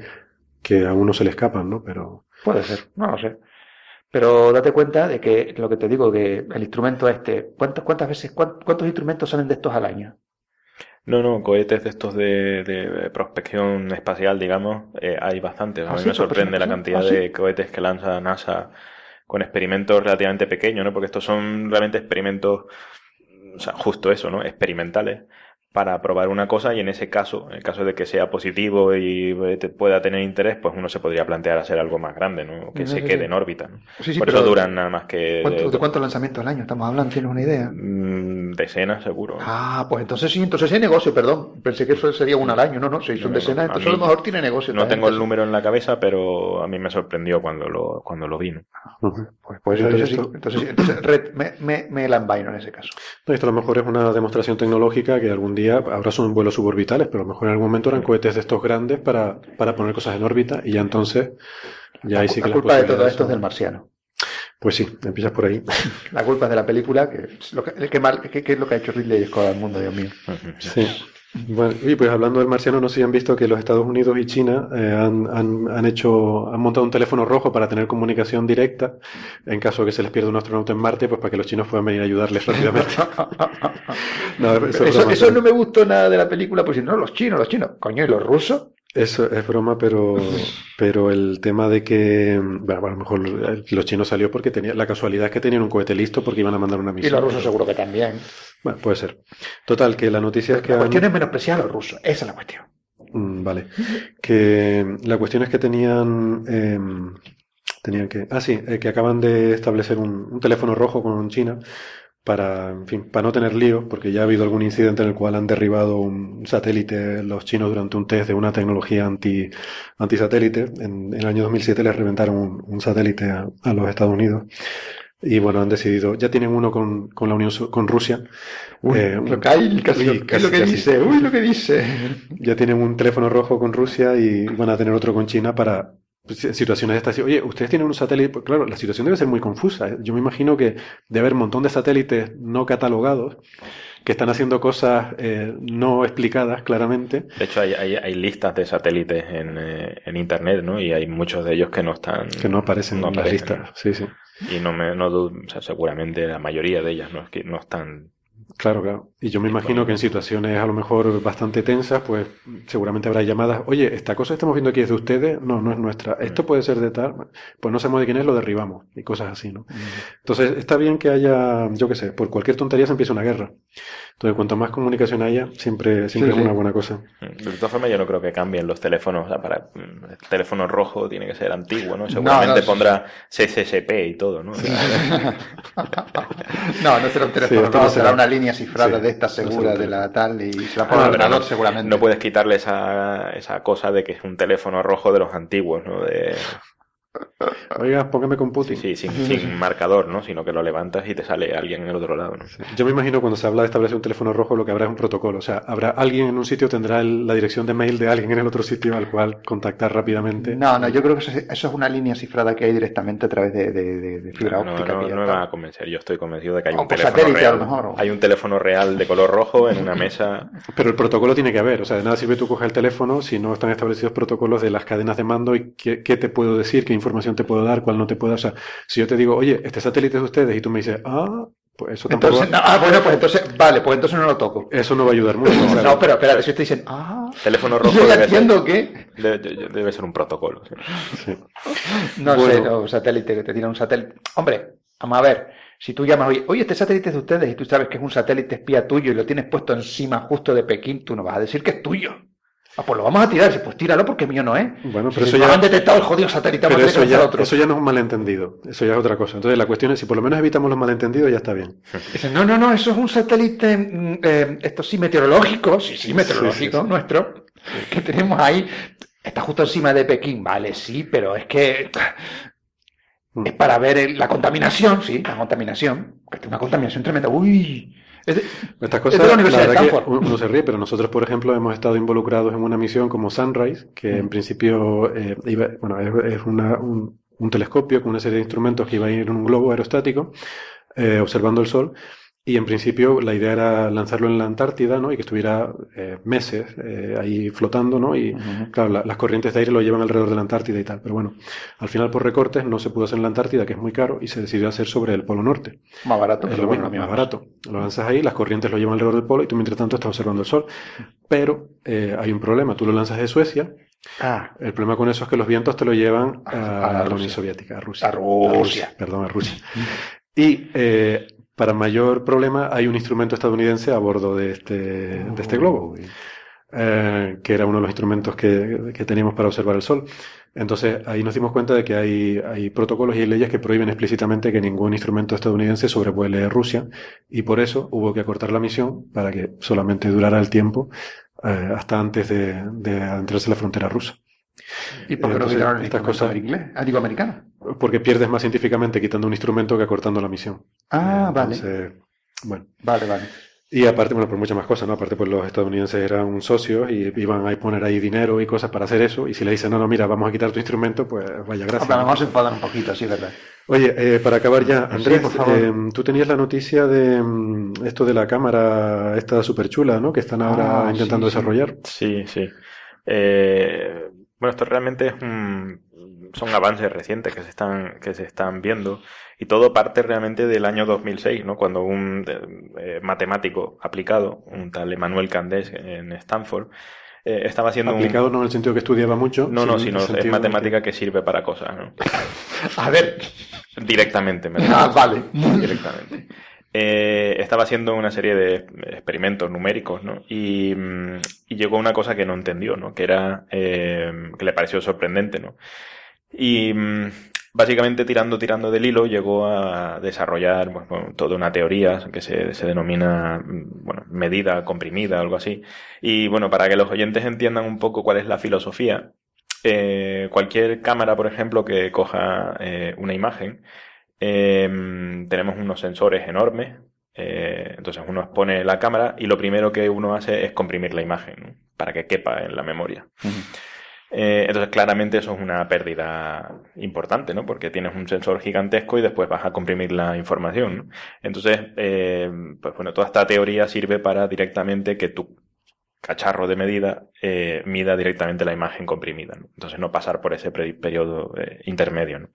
que a uno se le escapan, ¿no? Pero. Puede ser, no lo sé. Pero date cuenta de que lo que te digo, que el instrumento este, ¿cuántas, cuántas veces, cuántos instrumentos salen de estos al año? No, no, cohetes de estos de, prospección espacial, digamos, eh, hay bastantes. A ah, mí me sorprende la cantidad ah, de cohetes que lanza NASA con experimentos relativamente pequeños, ¿no? Porque estos son realmente experimentos, o sea, justo eso, ¿no? Experimentales para probar una cosa y en ese caso, en el caso de que sea positivo y eh, pueda tener interés, pues uno se podría plantear hacer algo más grande, ¿no? Que se quede en órbita. ¿no? Por eso duran nada más que... ¿De cuántos lanzamientos al año estamos hablando? ¿Tienes una idea? Mm, decenas, seguro. Ah, pues entonces sí, entonces hay negocio, perdón. Pensé que eso sería uno al año. No, no, si son decenas, entonces a, lo mejor tiene negocio. No tengo el número en la cabeza, pero a mí me sorprendió cuando lo, cuando lo vi. Pues, pues entonces sí. Entonces, entonces red, me, me, me la envaino en ese caso. esto a lo mejor es una demostración tecnológica que algún día habrá son vuelos suborbitales, pero a lo mejor en algún momento eran cohetes de estos grandes para, para poner cosas en órbita y ya entonces, ya ahí sí que la culpa de todo esto es del marciano. Pues sí, empiezas por ahí. La culpa es de la película, que es lo que, mal, que, es lo que ha hecho Ridley Scott al mundo, Dios mío. Sí. Bueno, y pues hablando del marciano, no sé si han visto que los Estados Unidos y China eh, han, han, han, hecho, han montado un teléfono rojo para tener comunicación directa en caso de que se les pierda un astronauta en Marte, pues para que los chinos puedan venir a ayudarles rápidamente. eso, eso, no me gustó nada de la película, pues si no, los chinos, los chinos, coño, ¿y los rusos? Eso es broma, pero, pero el tema de que, bueno, a lo mejor los chinos salió porque tenía, la casualidad es que tenían un cohete listo porque iban a mandar una misión. Y los rusos seguro que también. Bueno, puede ser. Total, que la noticia es que... La cuestión es menospreciar a los rusos, esa es la cuestión. Mm, vale. Que la cuestión es que tenían, em, tenían que, ah sí, eh, que acaban de establecer un, un teléfono rojo con China para, en fin, para no tener líos, porque ya ha habido algún incidente en el cual han derribado un satélite los chinos durante un test de una tecnología anti, antisatélite. En, en el año 2007 les reventaron un, satélite a, los Estados Unidos. Y bueno, han decidido, ya tienen uno con, con la Unión, con Rusia. Uy, eh, lo casi, lo que dice, uy, lo que dice. Ya tienen un teléfono rojo con Rusia y van a tener otro con China para, pues, situaciones de estas. Oye, ustedes tienen un satélite. Pues claro, la situación debe ser muy confusa. Yo me imagino que debe haber un montón de satélites no catalogados que están haciendo cosas eh, no explicadas claramente. De hecho, hay, hay, listas de satélites en, eh, en, Internet, ¿no? Y hay muchos de ellos que no están. Que no aparecen en las listas. Sí, sí. Y no me, no, o sea, seguramente la mayoría de ellas no, no están Claro, claro. Y yo me imagino que en situaciones a lo mejor bastante tensas, pues seguramente habrá llamadas, oye, esta cosa que estamos viendo aquí es de ustedes, no, no es nuestra. Esto mm. puede ser de tal, pues no sabemos de quién es, lo derribamos y cosas así, ¿no? Mm. Entonces está bien que haya, yo qué sé, por cualquier tontería se empieza una guerra. Entonces, cuanto más comunicación haya, siempre, siempre es una buena cosa. De todas formas, yo no creo que cambien los teléfonos. O sea, para el teléfono rojo tiene que ser antiguo, ¿no? Seguramente pondrá CCSP y todo, ¿no? no, no será un teléfono rojo, será una línea cifrada de esta segura, de la tal, y será por ordenador seguramente. No puedes quitarle esa, esa cosa de que es un teléfono rojo de los antiguos, ¿no? De Oiga, póngame con Putin. Sí, sin, marcador, ¿no? Sino que lo levantas y te sale alguien en el otro lado, ¿no? Yo me imagino cuando se habla de establecer un teléfono rojo, lo que habrá es un protocolo. O sea, habrá alguien en un sitio, tendrá la dirección de mail de alguien en el otro sitio al cual contactar rápidamente. No, no, yo creo que eso, es una línea cifrada que hay directamente a través de, fibra óptica. No, no, me va a convencer. Yo estoy convencido de que hay un teléfono real. Hay un teléfono real de color rojo en una mesa. Pero el protocolo tiene que haber. O sea, de nada sirve tú coger el teléfono si no están establecidos protocolos de las cadenas de mando y qué, qué te puedo decir, qué información te puedo dar cual no te pueda. O sea, si yo te digo, oye, este satélite es de ustedes y tú me dices, ah, pues eso tampoco. Entonces, ah, bueno, pues entonces, vale, pues entonces no lo toco. Eso no va a ayudar mucho. no, pero espera, si te dicen, ah, teléfono rojo. Yo debe entiendo ser, que. Debe, ser un protocolo. Sí. No sé, no, satélite que te tira un satélite. Hombre, vamos a ver. Si tú llamas, oye, oye, este satélite es de ustedes y tú sabes que es un satélite espía tuyo y lo tienes puesto encima justo de Pekín, tú no vas a decir que es tuyo. Ah, pues lo vamos a tirar. Pues tíralo porque mío no es. Bueno, pero Si eso no ya. han detectado el jodido satélite Pero eso ya, otro. eso ya no es un malentendido. Eso ya es otra cosa. Entonces la cuestión es si por lo menos evitamos los malentendidos ya está bien. Dicen, no, no, no, eso es un satélite, mm, eh, esto sí, meteorológico, sí, sí, meteorológico Sí, sí, sí. nuestro, que tenemos ahí, está justo encima de Pekín, vale, sí, pero es que Mm. es para ver el- la contaminación, sí, la contaminación, una contaminación tremenda, uy, Estas Es cosas, de la Universidad de verdad que Stanford. uno se ríe, pero nosotros, por ejemplo, hemos estado involucrados en una misión como Sunrise, que en Mm. principio eh, iba, bueno, es, es una- un, un telescopio con una serie de instrumentos que iba a ir en un globo aerostático eh, observando el Sol. Y en principio la idea era lanzarlo en la Antártida, ¿no? Y que estuviera eh, meses eh, ahí flotando, ¿no? Y claro, la- las corrientes de aire lo llevan alrededor de la Antártida y tal. Pero bueno, al final por recortes no se pudo hacer en la Antártida, que es muy caro, y se decidió hacer sobre el Polo Norte. más barato, Es lo bueno, mismo, más barato. Lo lanzas ahí, las corrientes lo llevan alrededor del polo y tú mientras tanto estás observando el sol. Pero eh, hay un problema, tú lo lanzas de Suecia, Ah, el problema con eso es que los vientos te lo llevan A- a, a la Rusia. Unión Soviética, a Rusia. A Rusia. Perdón, a Rusia. Y eh, para mayor problema hay un instrumento estadounidense a bordo de este, de este globo, eh, que era uno de los instrumentos que, que teníamos para observar el Sol. Entonces ahí nos dimos cuenta de que hay, hay protocolos y hay leyes que prohíben explícitamente que ningún instrumento estadounidense sobrevuele Rusia y por eso hubo que acortar la misión para que solamente durara el tiempo eh, hasta antes de, de adentrarse la frontera rusa. ¿y por qué no quitaron el estas instrumento cosas- inglés? Ah, digo americano. Porque pierdes más científicamente quitando un instrumento que acortando la misión. Ah, vale, bueno. vale, vale. Y aparte, bueno, por muchas más cosas, ¿no? Aparte, pues los estadounidenses eran socios y iban a poner ahí dinero y cosas para hacer eso. Y si le dicen, no, no, mira, vamos a quitar tu instrumento, pues vaya gracias. Ah, vamos a enfadar un poquito, sí, verdad. Oye, eh, para acabar ya, Sí, Andrés, por favor. eh, tú tenías la noticia de mm, esto de la cámara, esta súper chula, ¿no? Que están ahora Ah, intentando sí, sí. desarrollar. Sí, sí. Eh, bueno, esto realmente es un- son avances recientes que se están, que se están viendo y todo parte realmente del año 2006, ¿no? Cuando un eh, matemático aplicado, un tal Emmanuel Candés en Stanford, eh, estaba haciendo un... Aplicado no en el sentido que estudiaba mucho. No, no, sino es matemática que- que sirve para cosas, ¿no? A ver, Directamente, me ah, vale. directamente. Eh, estaba haciendo una serie de experimentos numéricos, ¿no? Y, mm, y llegó a una cosa que no entendió, ¿no? Que era, eh, que le pareció sorprendente, ¿no? Y mm, básicamente tirando, tirando del hilo, llegó a desarrollar pues, toda una teoría que se, se denomina, mm, bueno, medida comprimida, algo así. Y bueno, para que los oyentes entiendan un poco cuál es la filosofía, eh, cualquier cámara, por ejemplo, que coja eh, una imagen, eh, tenemos unos sensores enormes. entonces uno expone la cámara y lo primero que uno hace es comprimir la imagen para que quepa en la memoria. Eh, entonces claramente eso es una pérdida importante, ¿no? Porque tienes un sensor gigantesco y después vas a comprimir la información, ¿no? Entonces, eh, pues bueno, toda esta teoría sirve para directamente que tu cacharro de medida eh, mida directamente la imagen comprimida, ¿no? Entonces no pasar por ese periodo eh, intermedio, ¿no?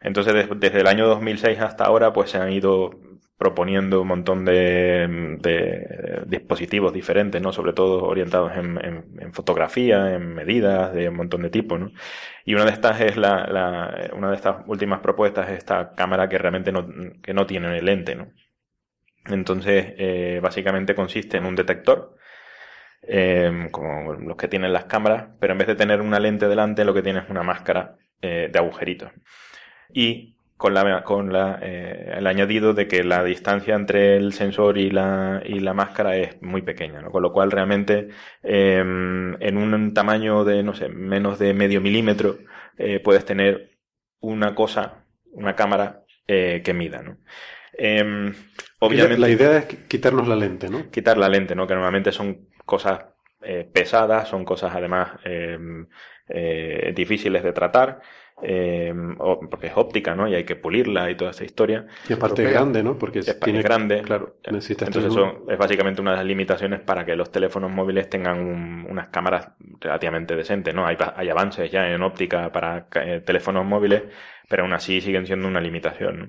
Entonces, des- desde el año 2006 hasta ahora, pues se han ido proponiendo un montón de, dispositivos diferentes, ¿no? Sobre todo orientados en, en- en fotografía, en medidas de un montón de tipos, ¿no? Y una de estas es la, la- una de estas últimas propuestas es esta cámara que realmente no, que no tiene lente, ¿no? Entonces, eh, básicamente consiste en un detector, eh, como los que tienen las cámaras, pero en vez de tener una lente delante, lo que tiene es una máscara eh, de agujeritos. Y con, la, con la, eh, el añadido de que la distancia entre el sensor y la, y la máscara es muy pequeña, ¿no? Con lo cual realmente eh, en un tamaño de, no sé, menos de medio milímetro eh, puedes tener una cosa, una cámara eh, que mida, ¿no? Em, obviamente La idea es quitarnos la lente, ¿no? quitar la lente, ¿no? Que normalmente son cosas eh, pesadas, son cosas además eh, difíciles de tratar, eh, porque es óptica, ¿no? Y hay que pulirla y toda esa historia. Y aparte es grande, ¿no? Porque Es, tiene grande. Claro, necesitas Entonces eso es básicamente una de las limitaciones para que los teléfonos móviles tengan un- unas cámaras relativamente decentes, ¿no? Hay, hay avances ya en óptica para eh, teléfonos móviles, pero aún así siguen siendo una limitación, ¿no?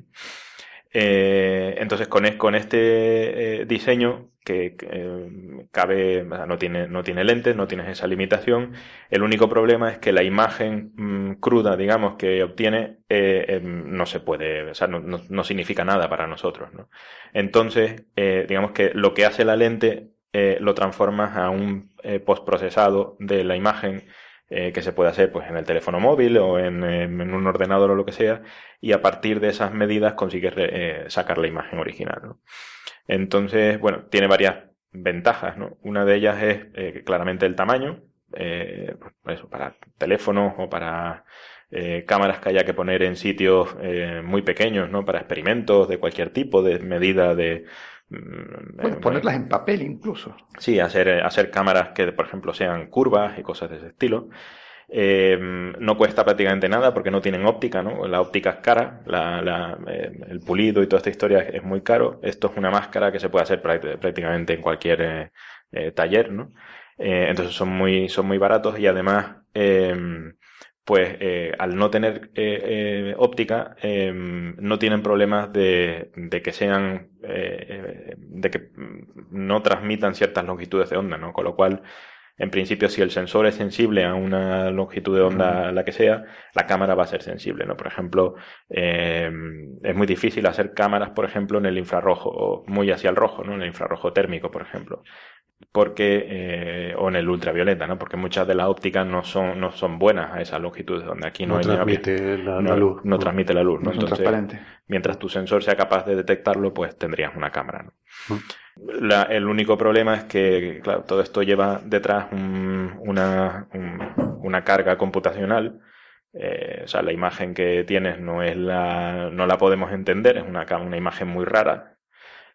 Eh, entonces con, con este eh, diseño que eh, cabe, no tiene, no tiene lentes, no tienes esa limitación. El único problema es que la imagen mm, cruda, digamos, que obtiene eh, eh, no se puede, o sea, no, no- significa nada para nosotros, ¿no? Entonces, eh, digamos que lo que hace la lente eh, lo transformas a un postprocesado de la imagen que se puede hacer pues, en el teléfono móvil o en, un ordenador o lo que sea, y a partir de esas medidas consigues sacar la imagen original. Entonces, bueno, tiene varias ventajas. ¿no? Una de ellas es claramente el tamaño, pues, para teléfonos o para cámaras que haya que poner en sitios muy pequeños, ¿no? Para experimentos de cualquier tipo, de medida de Mm, bueno, ponerlas en papel incluso. Sí, hacer, hacer cámaras que, por ejemplo, sean curvas y cosas de ese estilo. Eh, no cuesta prácticamente nada porque no tienen óptica, ¿no? La óptica es cara, la, eh, el pulido y toda esta historia es, muy caro. Esto es una máscara que se puede hacer prácticamente en cualquier eh, taller, ¿no? entonces son muy, son muy baratos y además pues eh, al no tener eh, eh, óptica, no tienen problemas de, de que sean, de que no transmitan ciertas longitudes de onda, ¿no? Con lo cual, en principio, si el sensor es sensible a una longitud de onda, la que sea, la cámara va a ser sensible, ¿no? Por ejemplo, es muy difícil hacer cámaras, por ejemplo, en el infrarrojo, o muy hacia el rojo, ¿no? En el infrarrojo térmico, por ejemplo porque eh, o en el ultravioleta, ¿no? Porque muchas de las ópticas no son no son buenas a esa longitud donde aquí no, transmite la, luz, no, transmite la luz, ¿no? Entonces, mientras tu sensor sea capaz de detectarlo, pues tendrías una cámara, ¿no? El único problema es que, claro, todo esto lleva detrás una, una carga computacional. Eh, o sea, la imagen que tienes no es la, no la podemos entender, es una, una imagen muy rara,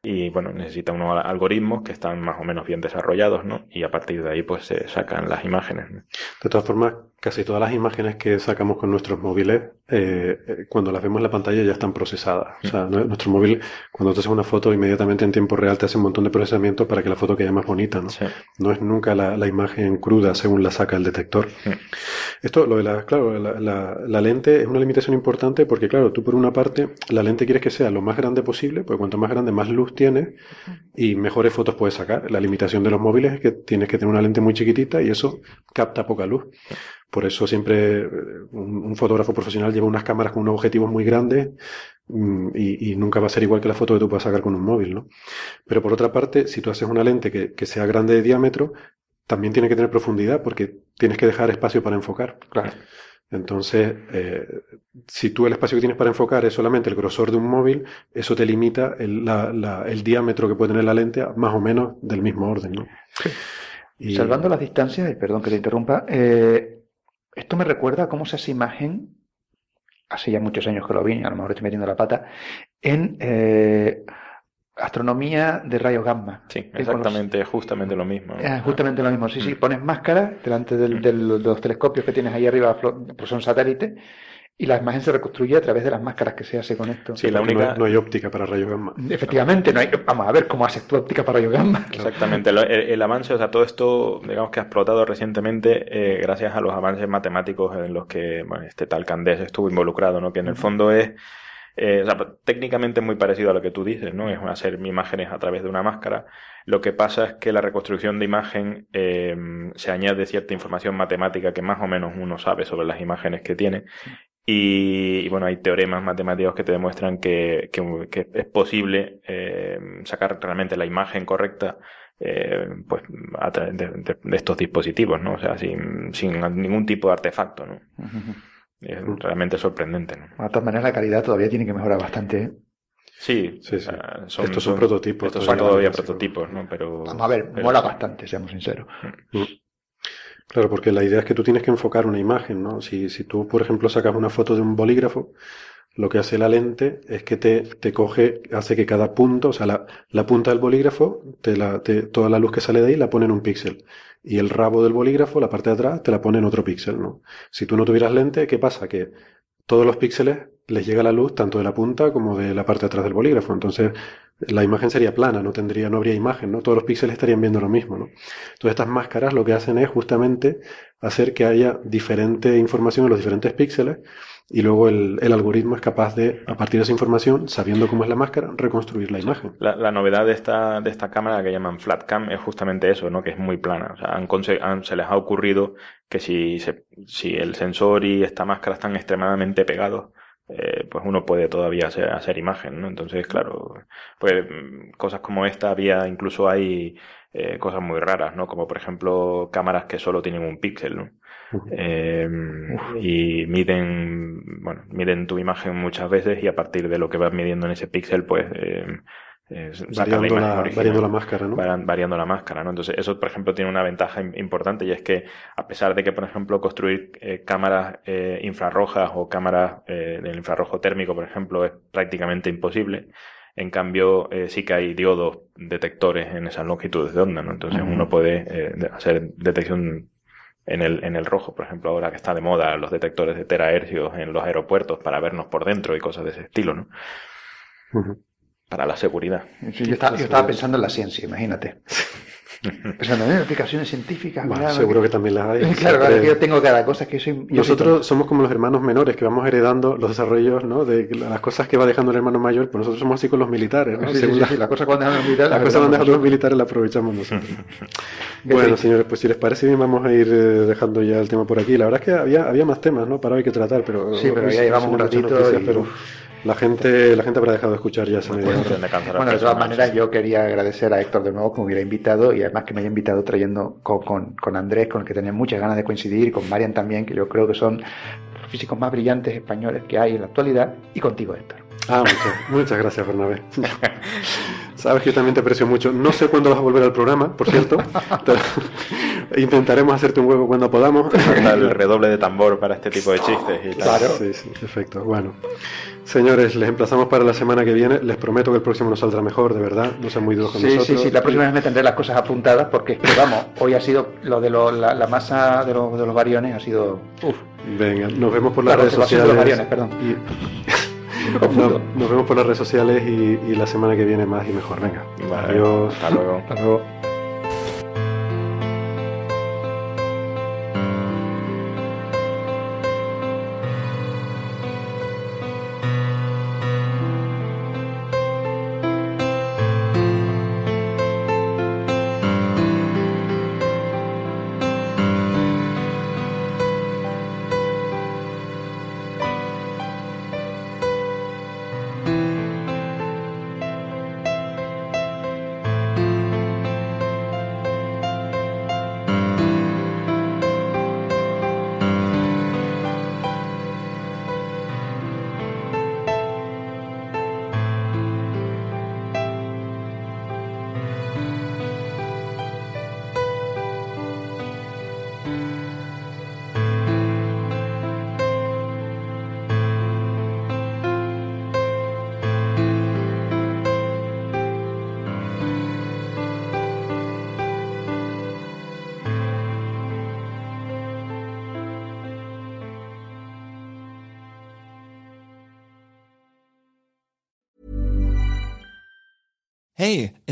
y bueno, necesita unos algoritmos que están más o menos bien desarrollados, ¿no? Y a partir de ahí pues se sacan las imágenes. De todas formas, casi todas las imágenes que sacamos con nuestros móviles, eh, eh, cuando las vemos en la pantalla ya están procesadas. O sea, nuestro móvil, cuando te haces una foto, inmediatamente en tiempo real te hace un montón de procesamiento para que la foto quede más bonita, ¿no? No es nunca la, imagen cruda según la saca el detector. Esto, lo de la, claro, la, la, lente es una limitación importante porque, claro, tú por una parte, la lente quieres que sea lo más grande posible, porque cuanto más grande, más luz tienes y mejores fotos puedes sacar. La limitación de los móviles es que tienes que tener una lente muy chiquitita y eso capta poca luz. Por eso siempre eh, un, fotógrafo profesional lleva unas cámaras con unos objetivos muy grandes mm, y, nunca va a ser igual que la foto que tú puedas sacar con un móvil, ¿no? Pero por otra parte, si tú haces una lente que, sea grande de diámetro, también tiene que tener profundidad porque tienes que dejar espacio para enfocar. Claro. Entonces, eh, si tú el espacio que tienes para enfocar es solamente el grosor de un móvil, eso te limita el, el diámetro que puede tener la lente más o menos del mismo orden, ¿no? Salvando las distancias, y perdón que te interrumpa, eh, esto me recuerda a cómo se hace imagen, hace ya muchos años que lo vi, a lo mejor estoy metiendo la pata, en eh, astronomía de rayos gamma. Sí, exactamente, justamente lo mismo. justamente lo mismo, sí, sí, mm. pones máscara delante de los telescopios que tienes ahí arriba, pues son satélites, y la imagen se reconstruye a través de las máscaras que se hace con esto. Sí, la única... no, hay óptica para rayos gamma. Efectivamente, no hay... vamos a ver cómo haces tu óptica para rayos gamma. Exactamente, el, avance, o sea, todo esto, digamos que ha explotado recientemente eh, gracias a los avances matemáticos en los que bueno, este tal Candés estuvo involucrado, ¿no? Que en el fondo es... Eh, sea, técnicamente muy parecido a lo que tú dices, ¿no? Es hacer imágenes a través de una máscara. Lo que pasa es que la reconstrucción de imagen eh, se añade cierta información matemática que más o menos uno sabe sobre las imágenes que tiene y, bueno, hay teoremas matemáticos que te demuestran que, es posible eh, sacar realmente la imagen correcta eh, pues de, estos dispositivos, ¿no? O sea, sin, sin ningún tipo de artefacto, ¿no? Es realmente sorprendente, ¿no? De todas maneras, la calidad todavía tiene que mejorar bastante. ¿eh? Sí, sí, sí. estos son, prototipos. Estos son todavía prototipos, ¿no? Pero, Vamos a ver, mola bastante, seamos sinceros. Mm. Claro, porque la idea es que tú tienes que enfocar una imagen, ¿no? Si, si tú, por ejemplo, sacas una foto de un bolígrafo, lo que hace la lente es que te, te coge, hace que cada punto, o sea, la, la punta del bolígrafo, te la, te, toda la luz que sale de ahí la pone en un píxel. Y el rabo del bolígrafo, la parte de atrás, te la pone en otro píxel, ¿no? Si tú no tuvieras lente, ¿qué pasa? Que todos los píxeles les llega la luz tanto de la punta como de la parte de atrás del bolígrafo. Entonces, la imagen sería plana, no tendría, no habría imagen, ¿no? Todos los píxeles estarían viendo lo mismo, ¿no? Entonces, estas máscaras lo que hacen es justamente hacer que haya diferente información en los diferentes píxeles y luego el, algoritmo es capaz de, a partir de esa información, sabiendo cómo es la máscara, reconstruir la imagen. La, novedad de esta, de esta cámara que llaman Flatcam es justamente eso, ¿no? Que es muy plana. O sea, han, se les ha ocurrido que si, si el sensor y esta máscara están extremadamente pegados, eh, pues uno puede todavía hacer, hacer imagen, ¿no? Entonces, claro, pues cosas como esta había, incluso hay eh, cosas muy raras, ¿no? Como por ejemplo cámaras que solo tienen un píxel, ¿no? Eh, y miden, bueno, miden tu imagen muchas veces y a partir de lo que vas midiendo en ese píxel, pues eh, variando, la, variando, la, máscara, ¿no? Variando la máscara, ¿no? Entonces, eso, por ejemplo, tiene una ventaja importante y es que, a pesar de que, por ejemplo, construir eh, cámaras eh, infrarrojas o cámaras eh, del infrarrojo térmico, por ejemplo, es prácticamente imposible, en cambio, eh, sí que hay diodos detectores en esas longitudes de onda, ¿no? Entonces, uno puede eh, hacer detección en el, en el rojo, por ejemplo, ahora que está de moda los detectores de terahercios en los aeropuertos para vernos por dentro y cosas de ese estilo, ¿no? Para la seguridad. yo, estaba, pensando en la ciencia, imagínate. Pensando en aplicaciones científicas. seguro que también las hay. Claro, claro, yo tengo cada cosa que soy. Nosotros somos como los hermanos menores que vamos heredando los desarrollos ¿no? de las cosas que va dejando el hermano mayor, pues nosotros somos así con los militares. ¿no? Sí, sí, sí, las cosas cuando dejan los militares. Las cosas cuando dejan los militares las aprovechamos nosotros. bueno, señores, pues si les parece bien, vamos a ir eh, dejando ya el tema por aquí. La verdad es que había, había más temas ¿no? para hoy que tratar, pero. Sí, pero ya llevamos un ratito. pero... La gente, la gente habrá dejado de escuchar ya esa media Bueno, de todas maneras, yo quería agradecer a Héctor de nuevo que me hubiera invitado y además que me haya invitado trayendo con, con, Andrés, con el que tenía muchas ganas de coincidir, y con Marian también, que yo creo que son los físicos más brillantes españoles que hay en la actualidad, y contigo, Héctor. Ah, muchas, muchas gracias, Bernabé. Sabes que yo también te aprecio mucho. No sé cuándo vas a volver al programa, por cierto. Intentaremos hacerte un huevo cuando podamos. El redoble de tambor para este tipo de chistes y tal. Claro. Sí, sí, perfecto. Bueno, señores, les emplazamos para la semana que viene. Les prometo que el próximo nos saldrá mejor, de verdad. No sean muy duros con sí, nosotros. Sí, sí, la próxima vez me tendré las cosas apuntadas porque, vamos, hoy ha sido lo de la, masa de, de, los variones ha sido. Uf. Venga, nos vemos por las redes sociales. De los variones, perdón. Nos vemos por las redes sociales y, la semana que viene más y mejor. Venga. Adiós. Hasta luego. Hasta luego.